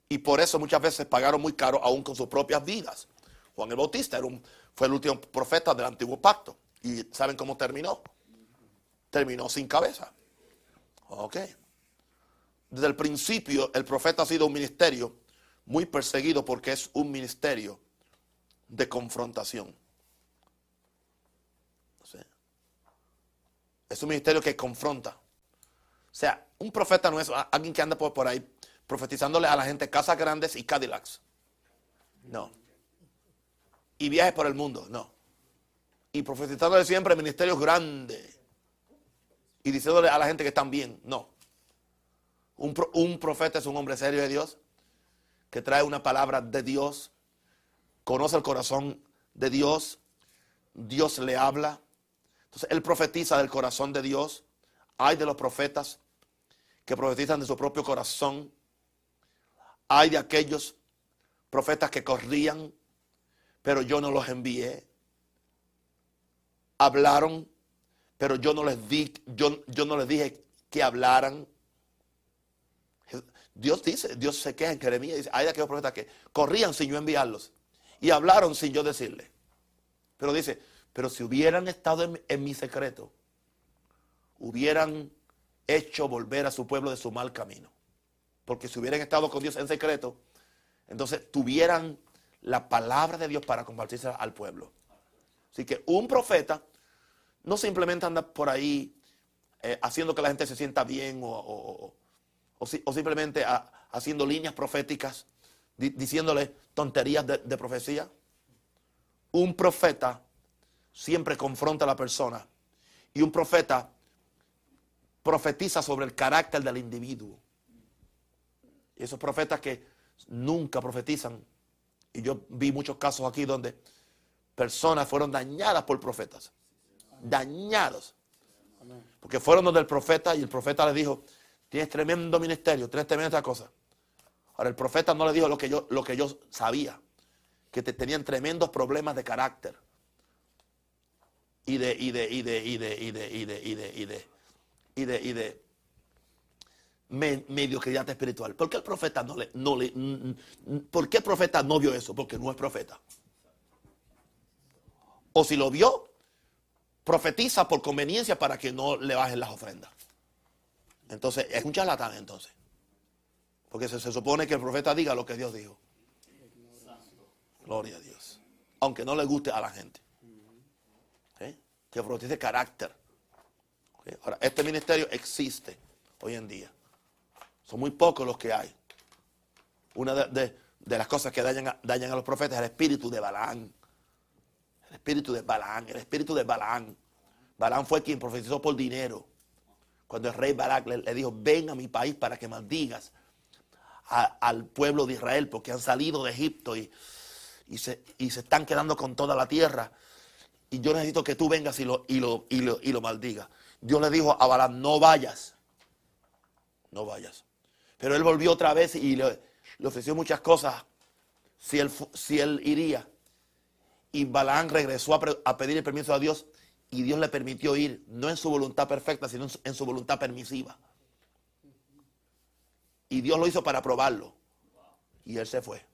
A: y por eso muchas veces pagaron muy caro aún con sus propias vidas. Juan el Bautista era un, fue el último profeta del antiguo pacto. ¿Y saben cómo terminó? Terminó sin cabeza. Ok. Desde el principio el profeta ha sido un ministerio muy perseguido porque es un ministerio de confrontación. Es un ministerio que confronta. O sea, un profeta no es alguien que anda por, ahí profetizándole a la gente casas grandes y Cadillacs. No. Y viajes por el mundo. No. Y profetizándole siempre ministerios grandes. Y diciéndole a la gente que están bien. No. Un, profeta es un hombre serio de Dios, que trae una palabra de Dios, conoce el corazón de Dios, Dios le habla. Entonces él profetiza del corazón de Dios. Hay de los profetas que profetizan de su propio corazón. Hay de aquellos profetas que corrían, pero yo no los envié. Hablaron, pero yo no les di, yo, yo no les dije que hablaran. Dios dice, Dios se queja en Jeremías, dice, hay de aquellos profetas que corrían sin yo enviarlos y hablaron sin yo decirle. Pero dice, pero si hubieran estado en, mi secreto, hubieran hecho volver a su pueblo de su mal camino. Porque si hubieran estado con Dios en secreto, entonces tuvieran la palabra de Dios para compartirse al pueblo. Así que un profeta no simplemente anda por ahí eh, haciendo que la gente se sienta bien o, o, simplemente haciendo líneas proféticas, diciéndole tonterías de, de profecía. Un profeta siempre confronta a la persona y un profeta profetiza sobre el carácter del individuo. Y esos profetas que nunca profetizan, y yo vi muchos casos aquí donde personas fueron dañadas por profetas, dañados, porque fueron donde el profeta y el profeta le dijo, Tienes tremendo ministerio, tienes tremenda cosa. Ahora, el profeta no le dijo lo que yo, lo que yo sabía, que te tenían tremendos problemas de carácter. Y de, y de, y de, y de, y de, y de, y de, y de, y de mediocridad espiritual. ¿Por qué el profeta no le, no le, por qué el profeta no vio eso? Porque no es profeta. O si lo vio, profetiza por conveniencia para que no le bajen las ofrendas. Entonces, es un charlatán entonces. Porque se, supone que el profeta diga lo que Dios dijo. Gloria a Dios. Aunque no le guste a la gente. ¿Eh? Que profetice carácter. Ahora, este ministerio existe hoy en día. Son muy pocos los que hay. Una de, las cosas que dañan a, dañan a, los profetas es el espíritu de Balán. El espíritu de Balán, el espíritu de Balán. Balán fue quien profetizó por dinero cuando el rey Barak le, dijo, ven a mi país para que maldigas al pueblo de Israel, porque han salido de Egipto y, se, están quedando con toda la tierra. Y yo necesito que tú vengas y lo, y lo, y lo, maldigas. Dios le dijo a Balán, no vayas, no vayas. Pero él volvió otra vez y le, ofreció muchas cosas si él, si él iría. Y Balán regresó a, a pedir el permiso a Dios y Dios le permitió ir, no en su voluntad perfecta, sino en su voluntad permisiva. Y Dios lo hizo para probarlo. Y él se fue.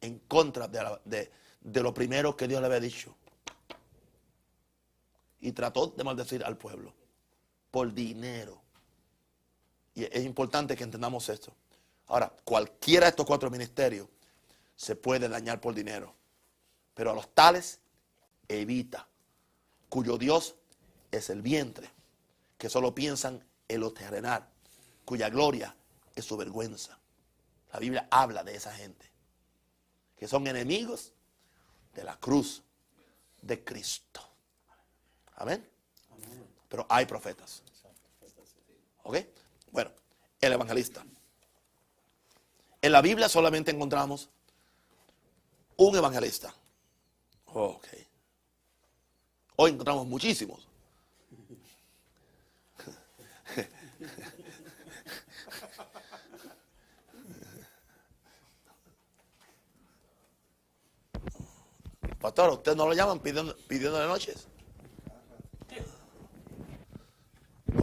A: En contra de, lo primero que Dios le había dicho. Y trató de maldecir al pueblo. por dinero. Y es importante que entendamos esto. Ahora, cualquiera de estos cuatro ministerios se puede dañar por dinero. Pero a los tales evita, cuyo Dios es el vientre, que solo piensan en lo terrenal, cuya gloria es su vergüenza. La Biblia habla de esa gente, que son enemigos de la cruz de Cristo. Amén. Pero hay profetas. ¿Ok? Bueno, el evangelista. En la Biblia solamente encontramos un evangelista. Ok. Hoy encontramos muchísimos. Pastor, ¿usted no lo llaman pidiendo, pidiéndole noches?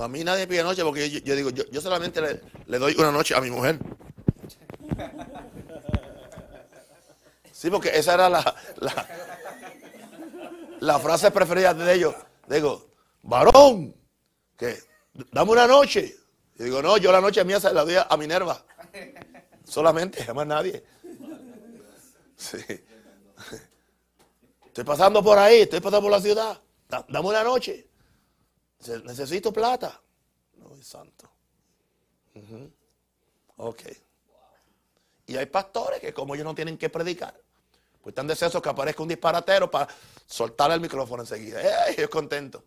A: A mí nadie pide noche porque yo, digo, yo, yo solamente le, le doy una noche a mi mujer. Sí, porque esa era la, la, la frase preferida de ellos. Digo, varón, que dame una noche. Y digo, no, yo la noche mía se la doy a Minerva. Solamente, jamás nadie. Sí. Estoy pasando por ahí, estoy pasando por la ciudad. Da- Dame una noche. Necesito plata. No, santo. Ujú. Ok. Y hay pastores que como ellos no tienen que predicar, pues están deseosos que aparezca un disparatero para soltar el micrófono enseguida. ¡Ey! Yo contento.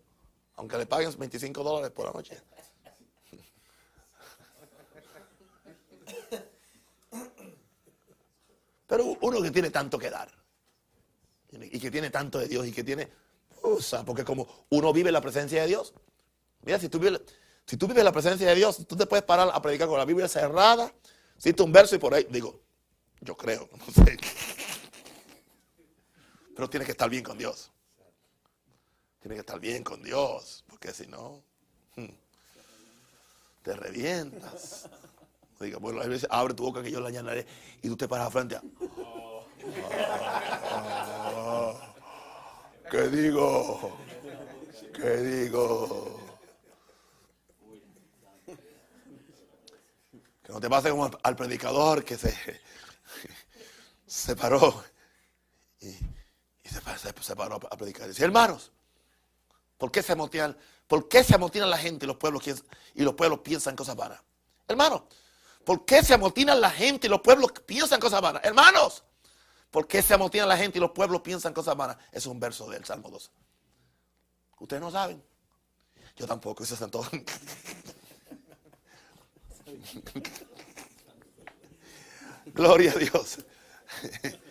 A: Aunque le paguen 25 dólares por la noche. Pero uno que tiene tanto que dar. Y que tiene tanto de Dios y que tiene... Porque como uno vive la presencia de Dios. Mira, si tú vives, si tú vives en la presencia de Dios, tú te puedes parar a predicar con la Biblia cerrada, cita un verso y por ahí, digo, yo creo, no sé. Pero tiene que estar bien con Dios. Tiene que estar bien con Dios, porque si no, hmm, te revientas. Diga, bueno, a veces abre tu boca que yo la llenaré y tú te paras frente a. ¿Qué digo? ¿Qué digo? Que no te pase como al- predicador que se, se paró y, se, pa- se- se paró a predicar. Dice, hermanos, ¿por qué se amotinan, por qué se amotinan la gente y los pueblos y los pueblos piensan cosas vanas? Hermanos, ¿por qué se amotinan la gente y los pueblos piensan cosas vanas? Hermanos, ¿por qué se amotinan la gente y los pueblos piensan cosas? Ese es un verso del Salmo 12. Ustedes no saben. Yo tampoco, eso es todo. Gloria a Dios.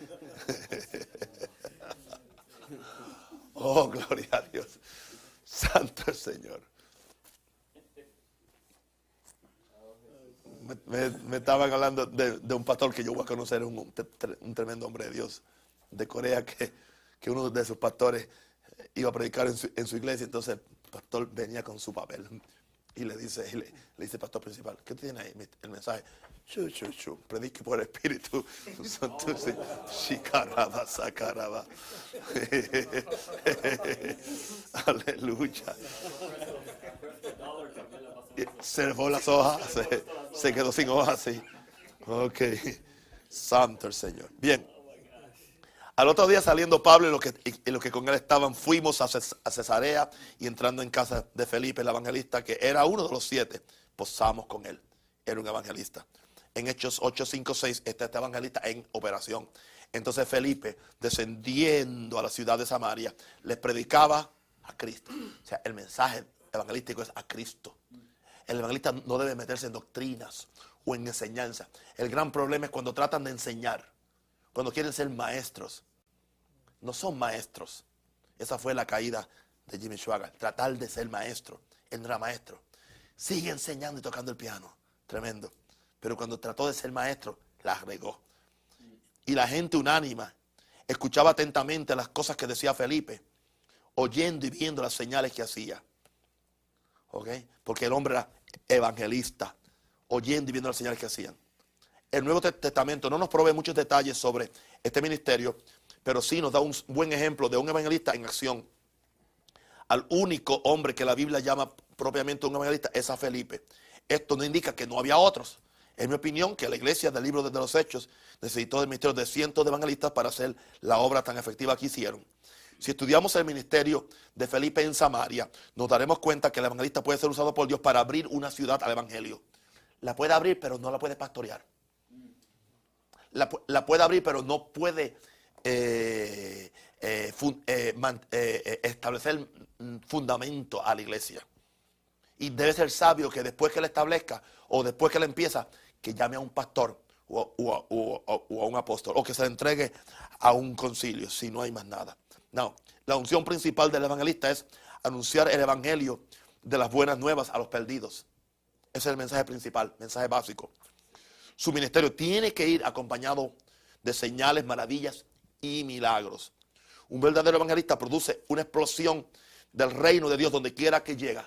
A: Oh, gloria a Dios. Santo el Señor. Me, estaban hablando de, un pastor que yo voy a conocer, un, un tre- un tremendo hombre de Dios de Corea, que, que uno de sus pastores eh, iba a predicar en su, en su iglesia, entonces el pastor venía con su papel y le dice, y le, dice pastor principal, ¿qué tiene ahí? El mensaje, chu, chu, chu, predique por el Espíritu. Shikaraba, sakaraba. Aleluya. Se le fue las hojas, se, quedó sin hojas, sí. Ok, santo el Señor. Bien. Al otro día saliendo Pablo y los que, con él estaban, fuimos a, a Cesarea y entrando en casa de Felipe, el evangelista, que era uno de los siete, posamos con él. Era un evangelista. En Hechos 8, 5, 6 está este evangelista en operación. Entonces Felipe, descendiendo a la ciudad de Samaria, les predicaba a Cristo. O sea, el mensaje evangelístico es a Cristo. El evangelista no debe meterse en doctrinas o en enseñanza. El gran problema es cuando tratan de enseñar, cuando quieren ser maestros. No son maestros. Esa fue la caída de Jimmy Schwager. Tratar de ser maestro. Él no era maestro. Sigue enseñando y tocando el piano. Tremendo. Pero cuando trató de ser maestro, la regó. Y la gente unánima escuchaba atentamente las cosas que decía Felipe, oyendo y viendo las señales que hacía. Porque el hombre era evangelista, oyendo y viendo las señales que hacían. El Nuevo Te- Testamento no nos provee muchos detalles sobre este ministerio, pero sí nos da un buen ejemplo de un evangelista en acción. Al único hombre que la Biblia llama propiamente un evangelista es a Felipe. Esto no indica que no había otros. En mi opinión, que la iglesia del libro de los Hechos necesitó del ministerio de cientos de evangelistas para hacer la obra tan efectiva que hicieron. Si estudiamos el ministerio de Felipe en Samaria, nos daremos cuenta que el evangelista puede ser usado por Dios para abrir una ciudad al evangelio. La puede abrir, pero no la puede pastorear. La, la puede abrir, pero no puede eh, eh, eh, eh, eh, establecer mm, fundamento a la iglesia. Y debe ser sabio que después que le establezca o después que le empieza, que llame a un pastor o- o a un apóstol o que se le entregue a un concilio si no hay más nada. No, la unción principal del evangelista es anunciar el evangelio de las buenas nuevas a los perdidos. Ese es el mensaje principal, mensaje básico. Su ministerio tiene que ir acompañado de señales, maravillas y milagros. Un verdadero evangelista produce una explosión del reino de Dios donde quiera que llega.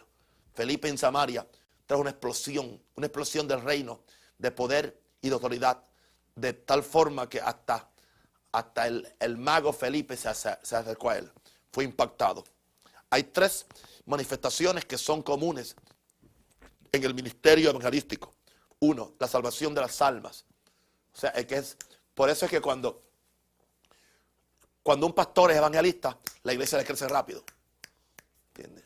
A: Felipe en Samaria trae una explosión, una explosión del reino de poder y de autoridad, de tal forma que hasta, hasta el, el mago Felipe se, se acercó a él. Fue impactado. Hay tres manifestaciones que son comunes en el ministerio evangelístico. Uno, la salvación de las almas. O sea, es que es, por eso es que cuando, cuando un pastor es evangelista, la iglesia le crece rápido. ¿Entiendes?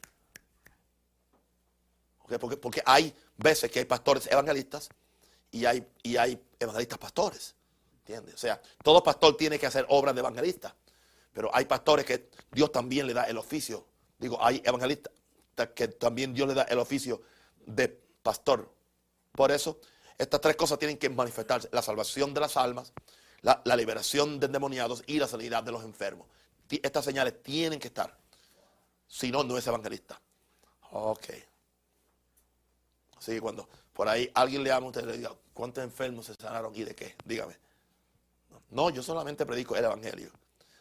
A: Porque, porque hay veces que hay pastores evangelistas y hay, y hay evangelistas pastores. ¿Entiendes? O sea, todo pastor tiene que hacer obras de evangelista. Pero hay pastores que Dios también le da el oficio. Digo, hay evangelistas que también Dios le da el oficio de pastor. Por eso, estas tres cosas tienen que manifestarse. La salvación de las almas, la, liberación de endemoniados y la sanidad de los enfermos. Estas señales tienen que estar. Si no, no es evangelista. Ok. Así que cuando por ahí alguien le habla a usted le diga, ¿cuántos enfermos se sanaron y de qué? Dígame. No, yo solamente predico el evangelio.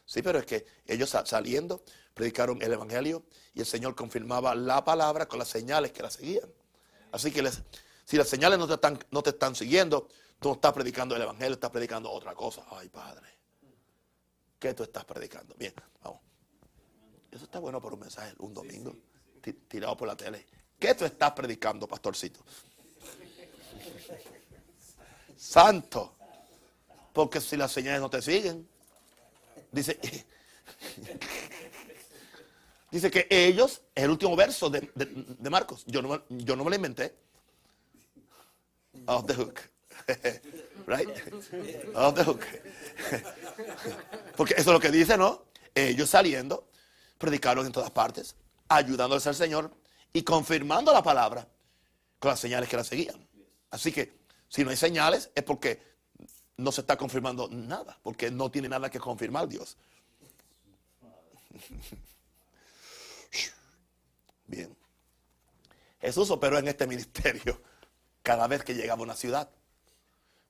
A: Sí, pero es que ellos sa- saliendo predicaron el evangelio y el Señor confirmaba la palabra con las señales que la seguían. Así que les- si las señales no te, están, no te están siguiendo, tú no estás predicando el evangelio, estás predicando otra cosa. Ay, Padre. ¿Qué tú estás predicando? Bien, vamos. Eso está bueno por un mensaje un domingo, ti- tirado por la tele. ¿Qué tú estás predicando, pastorcito? Santo. Porque si las señales no te siguen, dice, dice que ellos, es el último verso de, de- Marcos, yo no, yo no me lo inventé. Off the hook. right? Off the hook. Porque eso es lo que dice, ¿no? Ellos saliendo, predicaron en todas partes, ayudándoles al Señor y confirmando la palabra con las señales que la seguían. Así que si no hay señales es porque no se está confirmando nada, porque no tiene nada que confirmar Dios. Bien. Jesús operó en este ministerio cada vez que llegaba a una ciudad.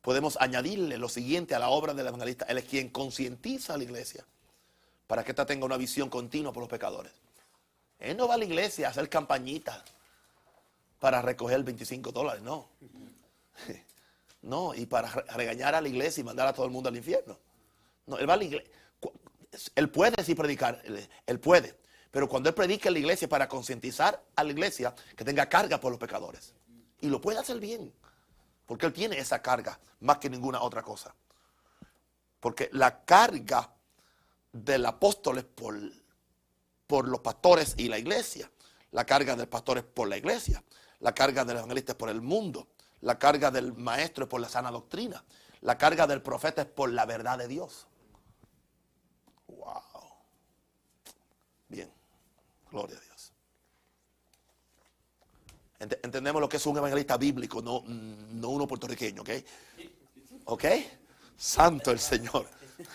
A: Podemos añadirle lo siguiente a la obra del evangelista. Él es quien concientiza a la iglesia para que ésta tenga una visión continua por los pecadores. Él no va a la iglesia a hacer campañitas para recoger 25 dólares, no. No, y para re- regañar a la iglesia y mandar a todo el mundo al infierno. No, él va a la iglesia. Él puede sí predicar, él, él puede. Pero cuando él predica en la iglesia para concientizar a la iglesia que tenga carga por los pecadores. Y lo puede hacer bien. Porque él tiene esa carga más que ninguna otra cosa. Porque la carga del apóstol es por, por los pastores y la iglesia. La carga del pastor es por la iglesia. La carga del evangelista es por el mundo. La carga del maestro es por la sana doctrina. La carga del profeta es por la verdad de Dios. Wow. Bien. Gloria a Dios. Ent- Entendemos lo que es un evangelista bíblico, no, no uno puertorriqueño, ¿ok? ¿Ok? Santo el Señor.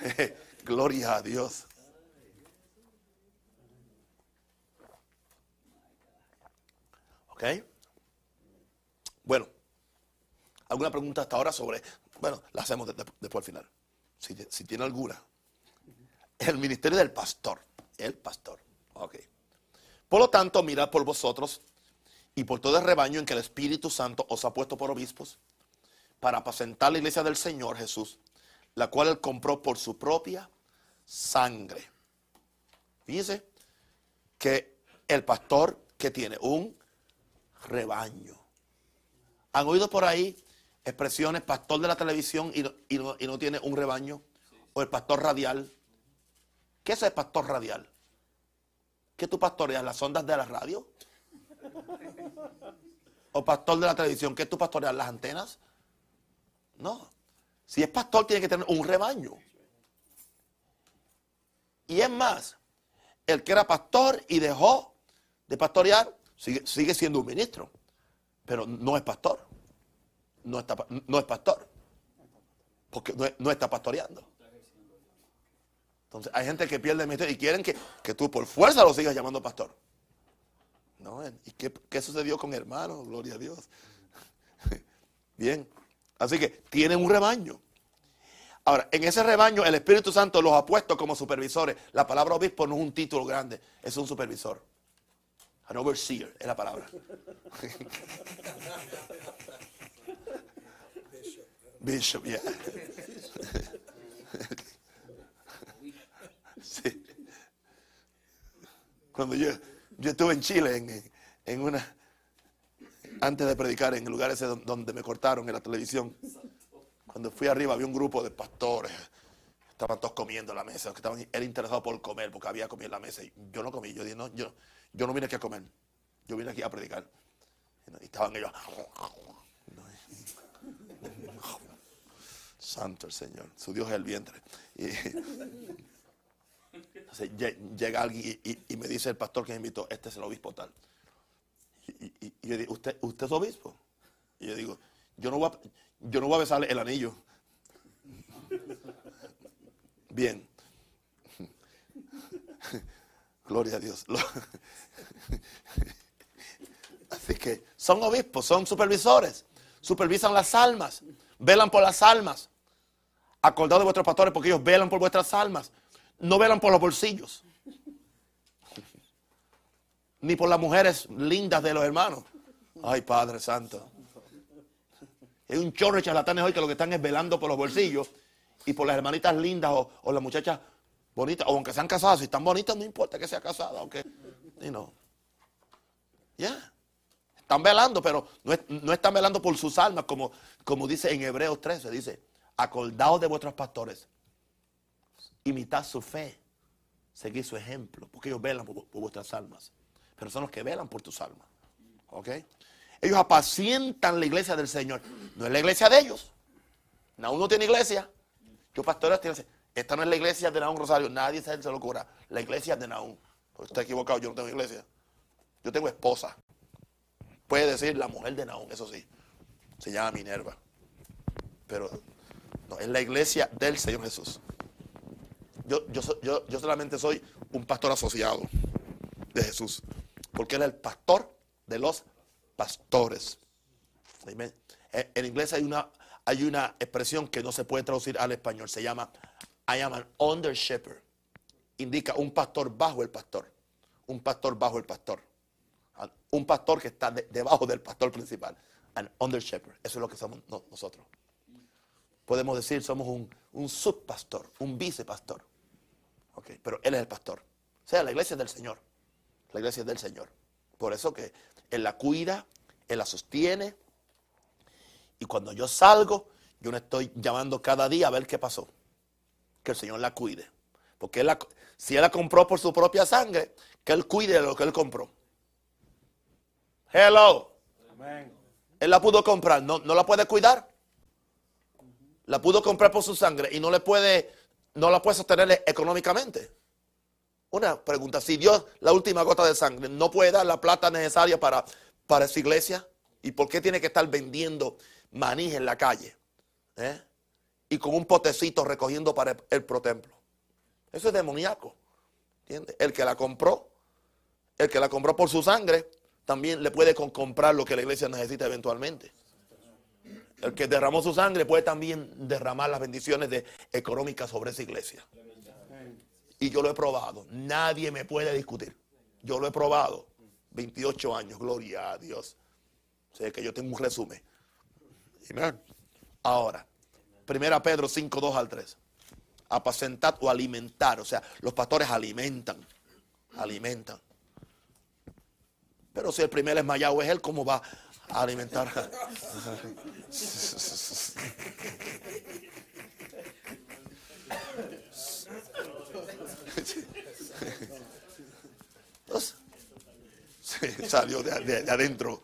A: Gloria a Dios. ¿Ok? Bueno, ¿alguna pregunta hasta ahora sobre? Bueno, la hacemos de- de- después al final. Si, si tiene alguna. El ministerio del pastor. El pastor. Ok. Por lo tanto, mirad por vosotros y por todo el rebaño en que el Espíritu Santo os ha puesto por obispos para apacentar la iglesia del Señor Jesús, la cual él compró por su propia sangre. Fíjese que el pastor que tiene un rebaño. ¿Han oído por ahí expresiones pastor de la televisión y no, tiene un rebaño? O el pastor radial. ¿Qué es el pastor radial? ¿Qué tú pastoreas? ¿Las ondas de la radio? ¿O pastor de la televisión? ¿Qué tú pastoreas? ¿Las antenas? No. Si es pastor, tiene que tener un rebaño. Y es más, el que era pastor y dejó de pastorear, sigue siendo un ministro. Pero no es pastor. No, está, no es pastor. Porque no, no está pastoreando. Entonces, hay gente que pierde el ministerio y quieren que, que tú por fuerza lo sigas llamando pastor. No, ¿y qué, qué sucedió con hermano? Gloria a Dios. Bien. Así que tienen un rebaño. Ahora, en ese rebaño el Espíritu Santo los ha puesto como supervisores. La palabra obispo no es un título grande, es un supervisor. An overseer es la palabra. Bishop, yeah. Sí. Cuando yo, yo estuve en Chile, en, en una, antes de predicar, en lugares donde me cortaron en la televisión, cuando fui arriba había un grupo de pastores, estaban todos comiendo en la mesa, que estaban era interesado por comer, porque había comido en la mesa, y yo no comí, yo dije, no, yo, yo no vine aquí a comer, yo vine aquí a predicar. Y estaban ellos, santo el Señor, su Dios es el vientre. Entonces lle- llega alguien y, me dice el pastor que me invitó, este es el obispo tal. Y, yo digo, ¿usted, ¿usted es obispo? Y yo digo, yo no voy a, yo no voy a besarle el anillo. Bien. Gloria a Dios. Así que son obispos, son supervisores. Supervisan las almas. Velan por las almas. Acordados de vuestros pastores porque ellos velan por vuestras almas. No velan por los bolsillos. Ni por las mujeres lindas de los hermanos. Ay, Padre Santo. Hay un chorro de charlatanes hoy que lo que están es velando por los bolsillos y por las hermanitas lindas o, las muchachas bonitas, o aunque sean casadas, si están bonitas, no importa que sea casada, aunque, you know. Ya. Están velando, pero no, es- no están velando por sus almas, como, como dice en Hebreos 13, dice, acordaos de vuestros pastores, imitad su fe, seguid su ejemplo, porque ellos velan por, vuestras almas, pero son los que velan por tus almas. ¿Ok? Ellos apacientan la iglesia del Señor. No es la iglesia de ellos. Naúm no tiene iglesia. Yo pastoreo esta iglesia. Esta no es la iglesia de Naúm Rosario. Nadie se se lo cura. La iglesia de Naúm. Pues está equivocado. Yo no tengo iglesia. Yo tengo esposa. Puede decir la mujer de Naúm, eso sí. Se llama Minerva. Pero no, es la iglesia del Señor Jesús. Yo, yo, yo, yo solamente soy un pastor asociado de Jesús. Porque Él es el pastor de los pastores. Amén. En, inglés hay una, hay una expresión que no se puede traducir al español. Se llama I am an under shepherd. Indica un pastor bajo el pastor. Un pastor bajo el pastor. Un pastor que está de- debajo del pastor principal. An under shepherd. Eso es lo que somos no- nosotros. Podemos decir somos un, un subpastor, un vicepastor. Ok, Pero Él es el pastor. O sea, la iglesia es del Señor. La iglesia es del Señor. Por eso que Él la cuida, Él la sostiene. Y cuando yo salgo, yo no estoy llamando cada día a ver qué pasó. Que el Señor la cuide. Porque él la- si Él la compró por su propia sangre, que Él cuide de lo que Él compró. Hello. Él la pudo comprar, ¿no, no la puede cuidar? La pudo comprar por su sangre y no le puede, no la puede sostener económicamente. Una pregunta, si Dios, la última gota de sangre, no puede dar la plata necesaria para, para esa iglesia, ¿y por qué tiene que estar vendiendo maní en la calle? ¿Eh? Y con un potecito recogiendo para el, el protemplo. Eso es demoníaco. El que la compró, el que la compró por su sangre, también le puede comprar lo que la iglesia necesita eventualmente. El que derramó su sangre puede también derramar las bendiciones de, económicas sobre esa iglesia. Y yo lo he probado. Nadie me puede discutir. Yo lo he probado. 28 años, gloria a Dios. O sea que yo tengo un resumen. Ahora, primera Pedro 5, 2 al 3. Apacentar o alimentar. O sea, los pastores alimentan. Alimentan. Pero si el primer esmayado es él, ¿cómo va alimentar? Entonces, salió de, de- de adentro.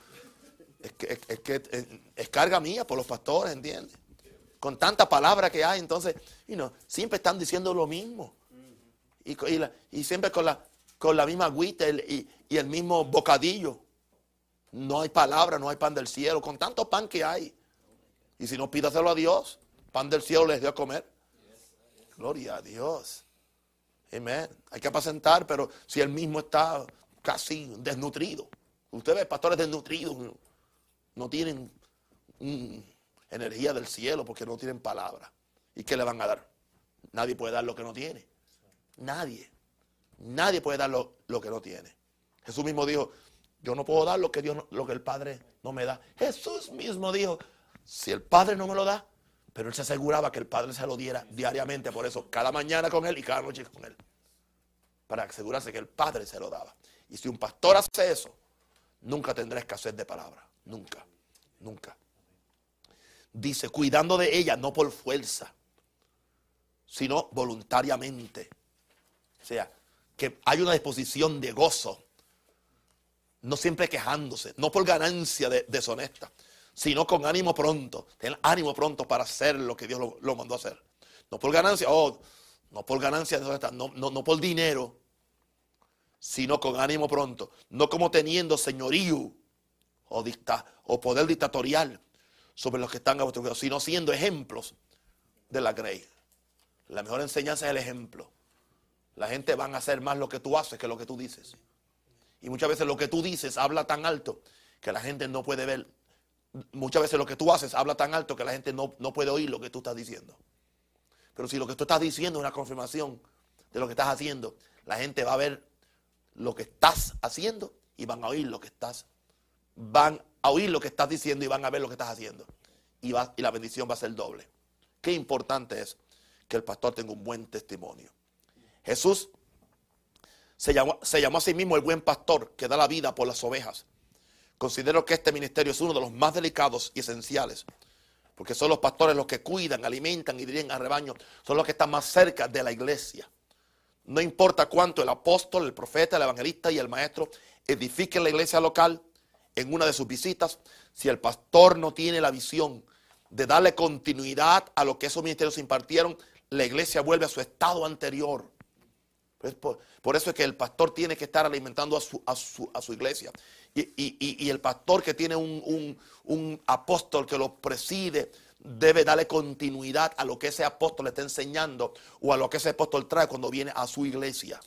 A: Es que, es, que es carga mía por los pastores, ¿entiendes? Con tanta palabra que hay, entonces, y no, siempre están diciendo lo mismo. Y, y siempre con la, con la misma agüita y, y el mismo bocadillo. No hay palabra, no hay pan del cielo, con tanto pan que hay. Y si no, pídaselo a Dios. Pan del cielo les dio a comer. Gloria a Dios. Amén. Hay que apacentar, pero si él mismo está casi desnutrido. Usted ve pastores desnutridos, no, tienen mm, energía del cielo porque no tienen palabra. ¿Y qué le van a dar? Nadie puede dar lo que no tiene. Nadie. Nadie puede dar lo, lo que no tiene. Jesús mismo dijo, yo no puedo dar lo que Dios lo que el Padre no me da. Jesús mismo dijo, si el Padre no me lo da, pero él se aseguraba que el Padre se lo diera diariamente, por eso cada mañana con él y cada noche con él, para asegurarse que el Padre se lo daba. Y si un pastor hace eso, nunca tendrá escasez de palabra, nunca, nunca. Dice, cuidando de ella, no por fuerza, sino voluntariamente. O sea, que hay una disposición de gozo, no siempre quejándose, no por ganancia de- deshonesta, sino con ánimo pronto, ten ánimo pronto para hacer lo que Dios lo, lo mandó a hacer. No por ganancia, oh, no por ganancia deshonesta, no, no, no por dinero, sino con ánimo pronto, no como teniendo señorío o, dicta, o poder dictatorial sobre los que están a vuestro cuidado, sino siendo ejemplos de la grey. La mejor enseñanza es el ejemplo. La gente van a hacer más lo que tú haces que lo que tú dices. Y muchas veces lo que tú dices habla tan alto que la gente no puede ver. Muchas veces lo que tú haces habla tan alto que la gente no, no puede oír lo que tú estás diciendo. Pero si lo que tú estás diciendo es una confirmación de lo que estás haciendo, la gente va a ver lo que estás haciendo y van a oír lo que estás. Van a oír lo que estás diciendo y van a ver lo que estás haciendo. Y, va, y la bendición va a ser doble. Qué importante es que el pastor tenga un buen testimonio. Jesús se llamó, a sí mismo el buen pastor que da la vida por las ovejas. Considero que este ministerio es uno de los más delicados y esenciales, porque son los pastores los que cuidan, alimentan y dirigen al rebaño, son los que están más cerca de la iglesia. No importa cuánto el apóstol, el profeta, el evangelista y el maestro edifiquen la iglesia local en una de sus visitas, si el pastor no tiene la visión de darle continuidad a lo que esos ministerios impartieron, la iglesia vuelve a su estado anterior. Por, eso es que el pastor tiene que estar alimentando a su, a su, a su iglesia. Y, y- y- el pastor que tiene un, un- un apóstol que lo preside debe darle continuidad a lo que ese apóstol le está enseñando o a lo que ese apóstol trae cuando viene a su iglesia.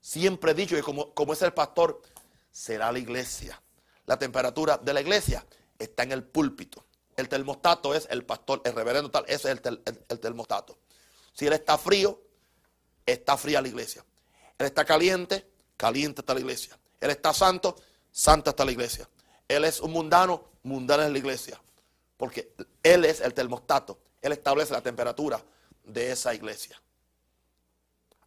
A: Siempre he dicho que como, como es el pastor, será la iglesia. La temperatura de la iglesia está en el púlpito. El termostato es el pastor, el reverendo tal, ese es el- el termostato. Si él está frío, está fría la iglesia. Él está caliente, caliente está la iglesia. Él está santo, santa está la iglesia. Él es un mundano, mundana es la iglesia. Porque Él es el termostato. Él establece la temperatura de esa iglesia.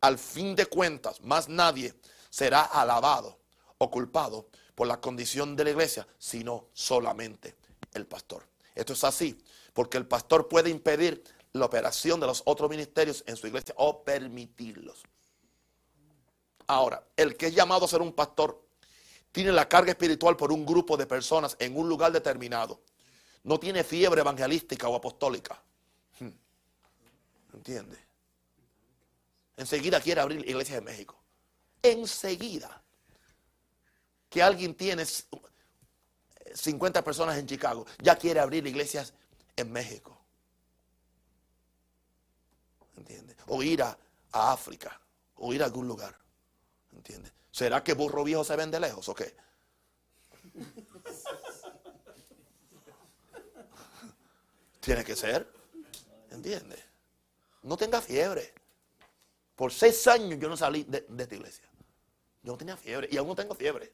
A: Al fin de cuentas, más nadie será alabado o culpado por la condición de la iglesia, sino solamente el pastor. Esto es así, porque el pastor puede impedir la operación de los otros ministerios en su iglesia o permitirlos. Ahora, el que es llamado a ser un pastor tiene la carga espiritual por un grupo de personas en un lugar determinado. No tiene fiebre evangelística o apostólica. Hmm. ¿Entiende? Enseguida quiere abrir iglesias en México. Enseguida. Que alguien tiene 50 personas en Chicago, ya quiere abrir iglesias en México. ¿Entiende? O ir a, África, o ir a algún lugar. ¿Entiende? ¿Será que burro viejo se ven de lejos o qué? Tiene que ser. ¿Entiende? No tenga fiebre. Por seis años yo no salí de, esta iglesia. Yo no tenía fiebre y aún no tengo fiebre.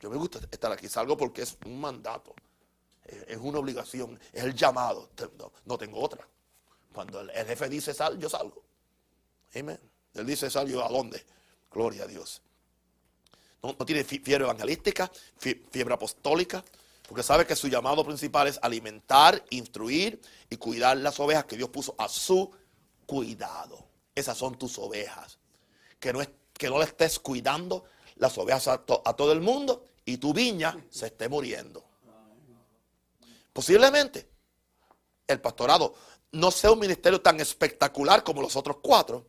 A: Yo me gusta estar aquí, salgo porque es un mandato, es, una obligación, es el llamado. No tengo otra. Cuando el, jefe dice sal, yo salgo. Amén. Él dice sal, yo a dónde. Gloria a Dios. no, tiene fi- fiebre evangelística, fi- fiebre apostólica, porque sabe que su llamado principal es alimentar, instruir y cuidar las ovejas que Dios puso a su cuidado. Esas son tus ovejas. Que no, es, que no le estés cuidando las ovejas a todo el mundo y tu viña se esté muriendo. Posiblemente el pastorado no sea un ministerio tan espectacular como los otros cuatro,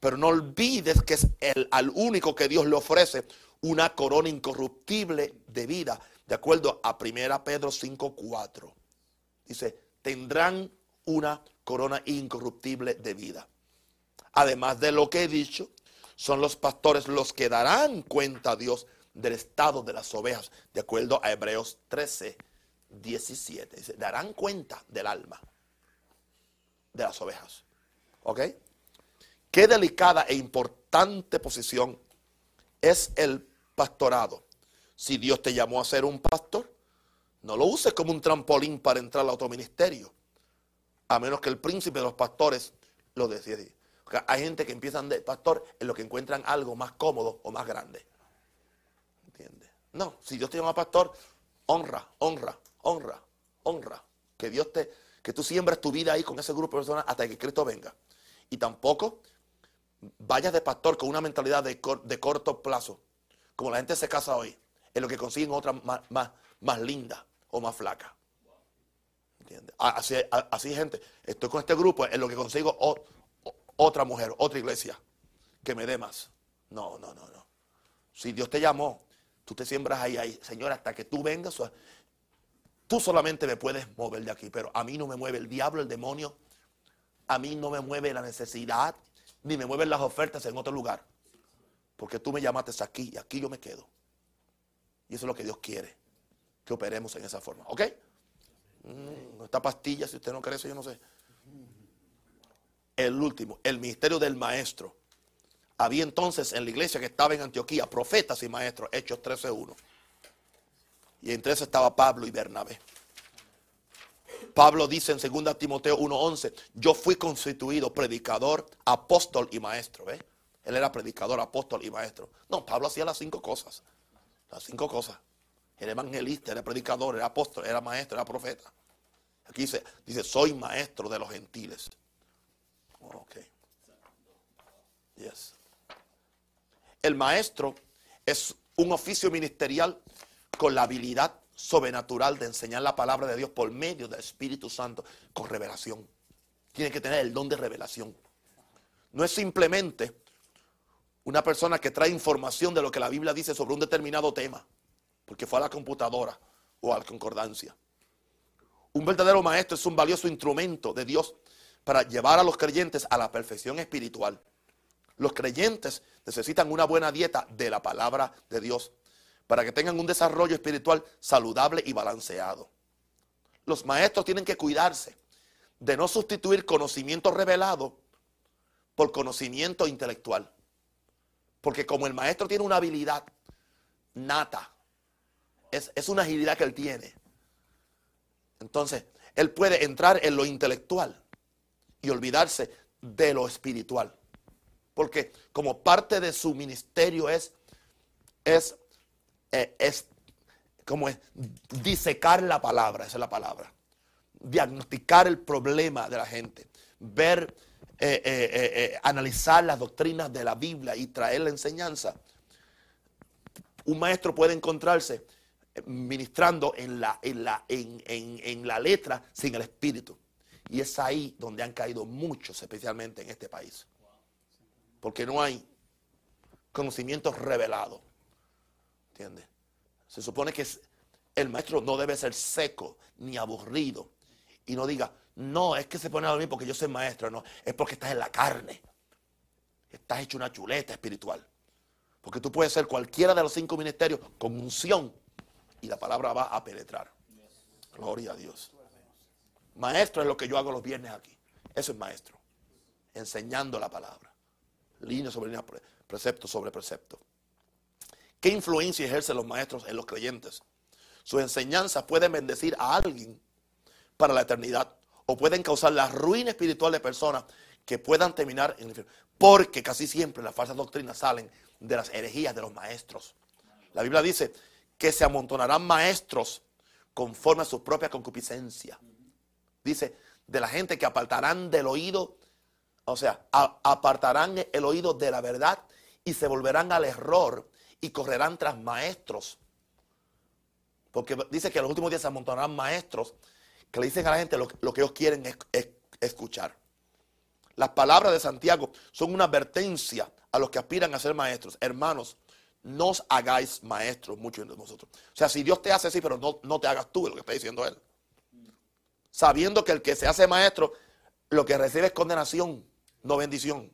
A: pero no olvides que es el, al único que Dios le ofrece una corona incorruptible de vida, de acuerdo a 1 Pedro 5:4. Dice, tendrán una corona incorruptible de vida. Además de lo que he dicho, son los pastores los que darán cuenta a Dios del estado de las ovejas, de acuerdo a Hebreos 13, 17. Dice, darán cuenta del alma de las ovejas. ¿Ok? Qué delicada e importante posición es el pastorado. Si Dios te llamó a ser un pastor, no lo uses como un trampolín para entrar a otro ministerio. A menos que el príncipe de los pastores lo decida. Hay gente que empiezan de pastor en lo que encuentran algo más cómodo o más grande. ¿Entiendes? No, si Dios te llama pastor, honra, honra, honra, honra. Que Dios te, que tú siembres tu vida ahí con ese grupo de personas hasta que Cristo venga. Y tampoco vayas de pastor con una mentalidad de, de corto plazo. Como la gente se casa hoy, en lo que consiguen otra más, más, más linda o más flaca. ¿Entiendes? Así, así, gente, estoy con este grupo en lo que consigo otra mujer, otra iglesia que me dé más. No, no, no, no. Si Dios te llamó, tú te siembras ahí, ahí, Señor, hasta que tú vengas. Tú solamente me puedes mover de aquí, pero a mí no me mueve el diablo, el demonio. A mí no me mueve la necesidad, ni me mueven las ofertas en otro lugar. Porque tú me llamaste aquí y aquí yo me quedo. Y eso es lo que Dios quiere, que operemos en esa forma. ¿Ok? Mm, esta pastilla, si usted no cree eso, yo no sé. El último, el ministerio del maestro. Había entonces en la iglesia que estaba en Antioquía profetas y maestros, Hechos 13.1. Y entre eso estaba Pablo y Bernabé. Pablo dice en 2 Timoteo 1:11, yo fui constituido predicador, apóstol y maestro. ¿ve? Él era predicador, apóstol y maestro. No, Pablo hacía las cinco cosas. Las cinco cosas. Era evangelista, era predicador, era apóstol, era maestro, era profeta. Aquí dice, dice, soy maestro de los gentiles. Ok. Yes. El maestro es un oficio ministerial con la habilidad sobrenatural de enseñar la palabra de Dios por medio del Espíritu Santo con revelación. Tiene que tener el don de revelación. No es simplemente una persona que trae información de lo que la Biblia dice sobre un determinado tema, porque fue a la computadora o a la concordancia. Un verdadero maestro es un valioso instrumento de Dios para llevar a los creyentes a la perfección espiritual. Los creyentes necesitan una buena dieta de la palabra de Dios para que tengan un desarrollo espiritual saludable y balanceado. Los maestros tienen que cuidarse de no sustituir conocimiento revelado por conocimiento intelectual. Porque como el maestro tiene una habilidad nata, es, es una agilidad que él tiene. Entonces, él puede entrar en lo intelectual y olvidarse de lo espiritual. Porque como parte de su ministerio es, es, eh, es como es disecar la palabra, esa es la palabra. Diagnosticar el problema de la gente, ver, eh, eh, analizar las doctrinas de la Biblia y traer la enseñanza. Un maestro puede encontrarse ministrando en la, en la, en, en- en la letra sin el espíritu. Y es ahí donde han caído muchos, especialmente en este país. Porque no hay conocimiento revelado. Se supone que el maestro no debe ser seco ni aburrido. Y no diga, no, es que se pone a dormir porque yo soy maestro. No, es porque estás en la carne. Estás hecho una chuleta espiritual. Porque tú puedes ser cualquiera de los cinco ministerios con unción y la palabra va a penetrar. Gloria a Dios. Maestro es lo que yo hago los viernes aquí. Eso es maestro. Enseñando la palabra. Línea sobre línea, pre- precepto sobre precepto. ¿Qué influencia ejercen los maestros en los creyentes? Sus enseñanzas pueden bendecir a alguien para la eternidad o pueden causar la ruina espiritual de personas que puedan terminar en el infierno. Porque casi siempre las falsas doctrinas salen de las herejías de los maestros. La Biblia dice que se amontonarán maestros conforme a su propia concupiscencia. Dice, de la gente que apartarán del oído, o sea, apartarán el oído de la verdad y se volverán al error y correrán tras maestros. Porque dice que en los últimos días se amontonarán maestros que le dicen a la gente lo, que ellos quieren escuchar. Las palabras de Santiago son una advertencia a los que aspiran a ser maestros. Hermanos, no os hagáis maestros, muchos de vosotros. O sea, si Dios te hace así, pero no, no te hagas tú, lo que está diciendo Él. Sabiendo que el que se hace maestro, lo que recibe es condenación, no bendición.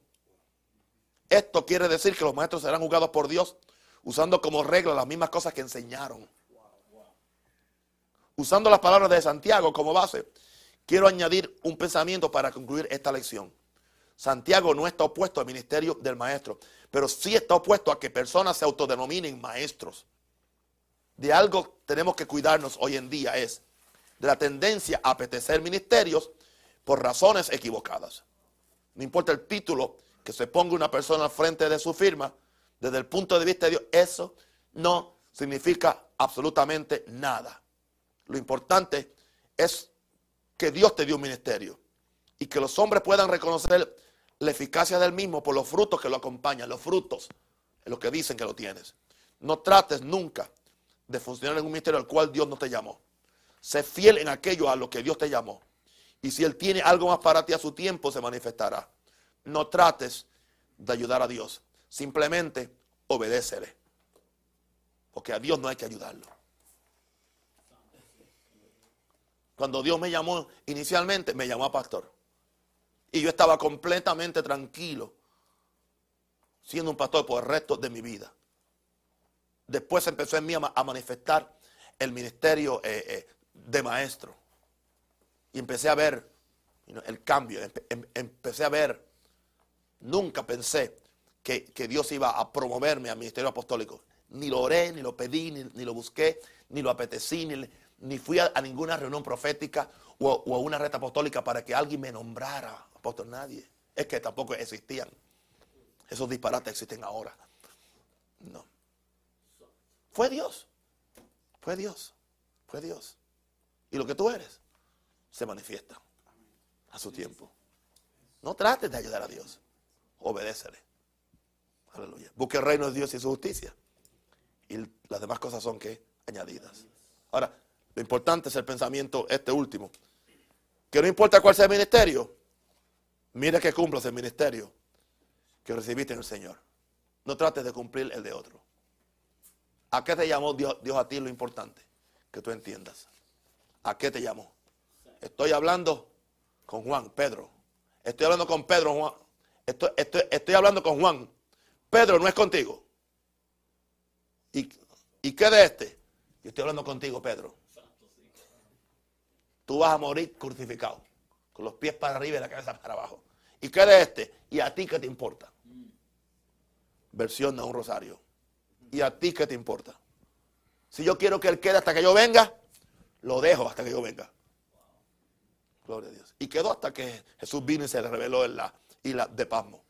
A: Esto quiere decir que los maestros serán juzgados por Dios usando como regla las mismas cosas que enseñaron. Usando las palabras de Santiago como base, quiero añadir un pensamiento para concluir esta lección. Santiago no está opuesto al ministerio del maestro, pero sí está opuesto a que personas se autodenominen maestros. De algo tenemos que cuidarnos hoy en día es de la tendencia a apetecer ministerios por razones equivocadas. No importa el título que se ponga una persona al frente de su firma, desde el punto de vista de Dios, eso no significa absolutamente nada. Lo importante es que Dios te dio un ministerio y que los hombres puedan reconocer la eficacia del mismo por los frutos que lo acompañan, los frutos, en lo que dicen que lo tienes. No trates nunca de funcionar en un ministerio al cual Dios no te llamó. Sé fiel en aquello a lo que Dios te llamó. Y si Él tiene algo más para ti a su tiempo, se manifestará. No trates de ayudar a Dios. Simplemente obedécele. Porque a Dios no hay que ayudarlo. Cuando Dios me llamó inicialmente, me llamó a pastor. Y yo estaba completamente tranquilo siendo un pastor por el resto de mi vida. Después empezó en mí a, manifestar el ministerio eh, eh, de maestro. Y empecé a ver el cambio, em, empecé a ver, nunca pensé que, Dios iba a promoverme al ministerio apostólico. Ni lo oré, ni lo pedí, ni, lo busqué, ni lo apetecí, ni, fui a, ninguna reunión profética o, a una reta apostólica para que alguien me nombrara apóstol, nadie. Es que tampoco existían. Esos disparates existen ahora. No. Fue Dios. Fue Dios. Fue Dios. Y lo que tú eres se manifiesta a su tiempo. No trates de ayudar a Dios. Obedécele. Aleluya. Busque el reino de Dios y su justicia. Y las demás cosas son que añadidas. Ahora, lo importante es el pensamiento este último. Que no importa cuál sea el ministerio, Mira que cumplas el ministerio que recibiste en el Señor. No trates de cumplir el de otro. ¿A qué te llamó Dios, a ti? Lo importante, que tú entiendas. ¿A qué te llamó? Estoy hablando con Juan, Pedro. Estoy hablando con Pedro, Juan. Estoy, estoy, hablando con Juan. Pedro no es contigo. ¿Y, ¿Y qué de este? Yo estoy hablando contigo, Pedro. Tú vas a morir crucificado, con los pies para arriba y la cabeza para abajo. ¿Y qué de este? ¿Y a ti qué te importa? Versión de un rosario. ¿Y a ti qué te importa? Si yo quiero que él quede hasta que yo venga, lo dejo hasta que yo venga. Gloria a Dios. Y quedó hasta que Jesús vino y se le reveló en la isla de Pasmo.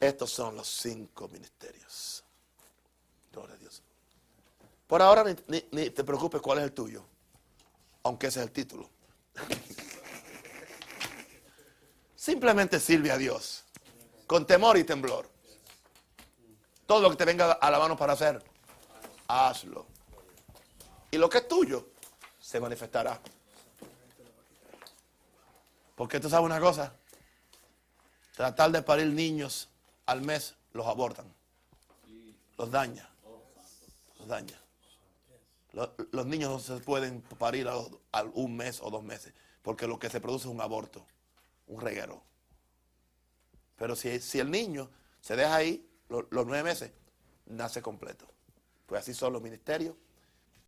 A: Estos son los cinco ministerios. Gloria a Dios. Por ahora ni, ni te preocupes cuál es el tuyo, aunque ese es el título. Simplemente sirve a Dios. Con temor y temblor. Todo lo que te venga a la mano para hacer, hazlo. Y lo que es tuyo, se manifestará. Porque tú sabes una cosa. Tratar de parir niños al mes los abortan. Los daña. Los daña. Los, niños no se pueden parir a, un mes o dos meses, porque lo que se produce es un aborto, un reguero. Pero si, el niño se deja ahí los, nueve meses, nace completo. Pues así son los ministerios,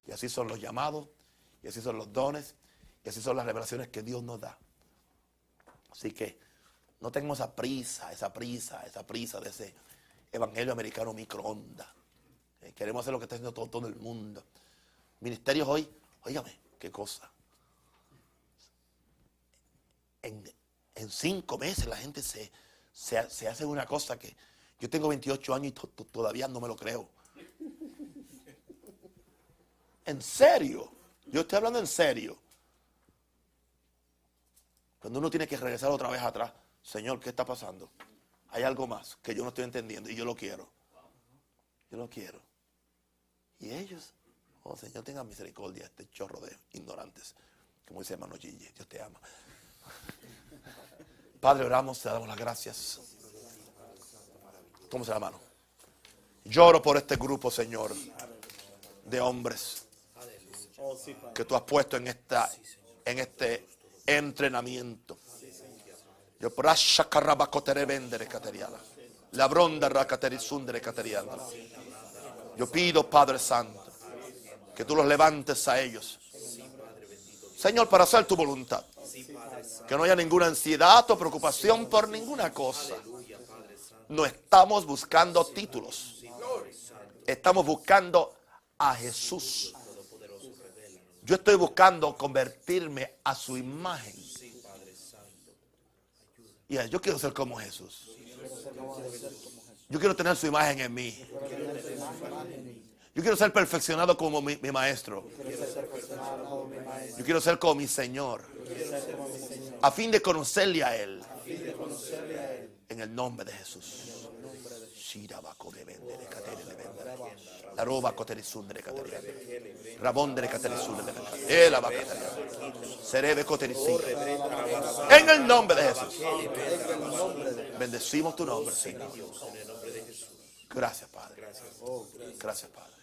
A: y así son los llamados, y así son los dones, y así son las revelaciones que Dios nos da. Así que no tenemos esa prisa, esa prisa, esa prisa de ese evangelio americano microondas. Eh, queremos hacer lo que está haciendo todo, el mundo. Ministerios hoy, óigame, qué cosa. En, cinco meses la gente se, se, hace una cosa que Yo tengo 28 años y to- to- todavía no me lo creo. En serio. Yo estoy hablando en serio. Cuando uno tiene que regresar otra vez atrás. Señor, ¿qué está pasando? Hay algo más que yo no estoy entendiendo y yo lo quiero. Yo lo quiero. Y ellos, oh Señor, tenga misericordia, este chorro de ignorantes. Como dice hermano Gigi, Dios te ama. Padre, oramos, te damos las gracias. Tómese la mano. Lloro por este grupo, Señor, de hombres que tú has puesto en esta en este entrenamiento. Yo prasha vendere cateriala. La bronda cateriala. Yo pido, Padre Santo, que tú los levantes a ellos. Señor, para hacer tu voluntad. Que no haya ninguna ansiedad o preocupación por ninguna cosa. No estamos buscando títulos. Estamos buscando a Jesús. Yo estoy buscando convertirme a su imagen. Yo quiero ser como Jesús. Yo quiero tener su imagen en mí. Yo quiero ser perfeccionado como mi maestro. Yo quiero ser como mi Señor. A fin de conocerle a Él. En el nombre de Jesús. Shirabakobebendere katerele bendere. La roba coterisundere cateriana. Rabondere caterisundere cateriana. Ela va cateriana. Serebe coterisundere. En el nombre de Jesús. Bendecimos tu nombre, Señor. Gracias, Padre. Gracias, Padre.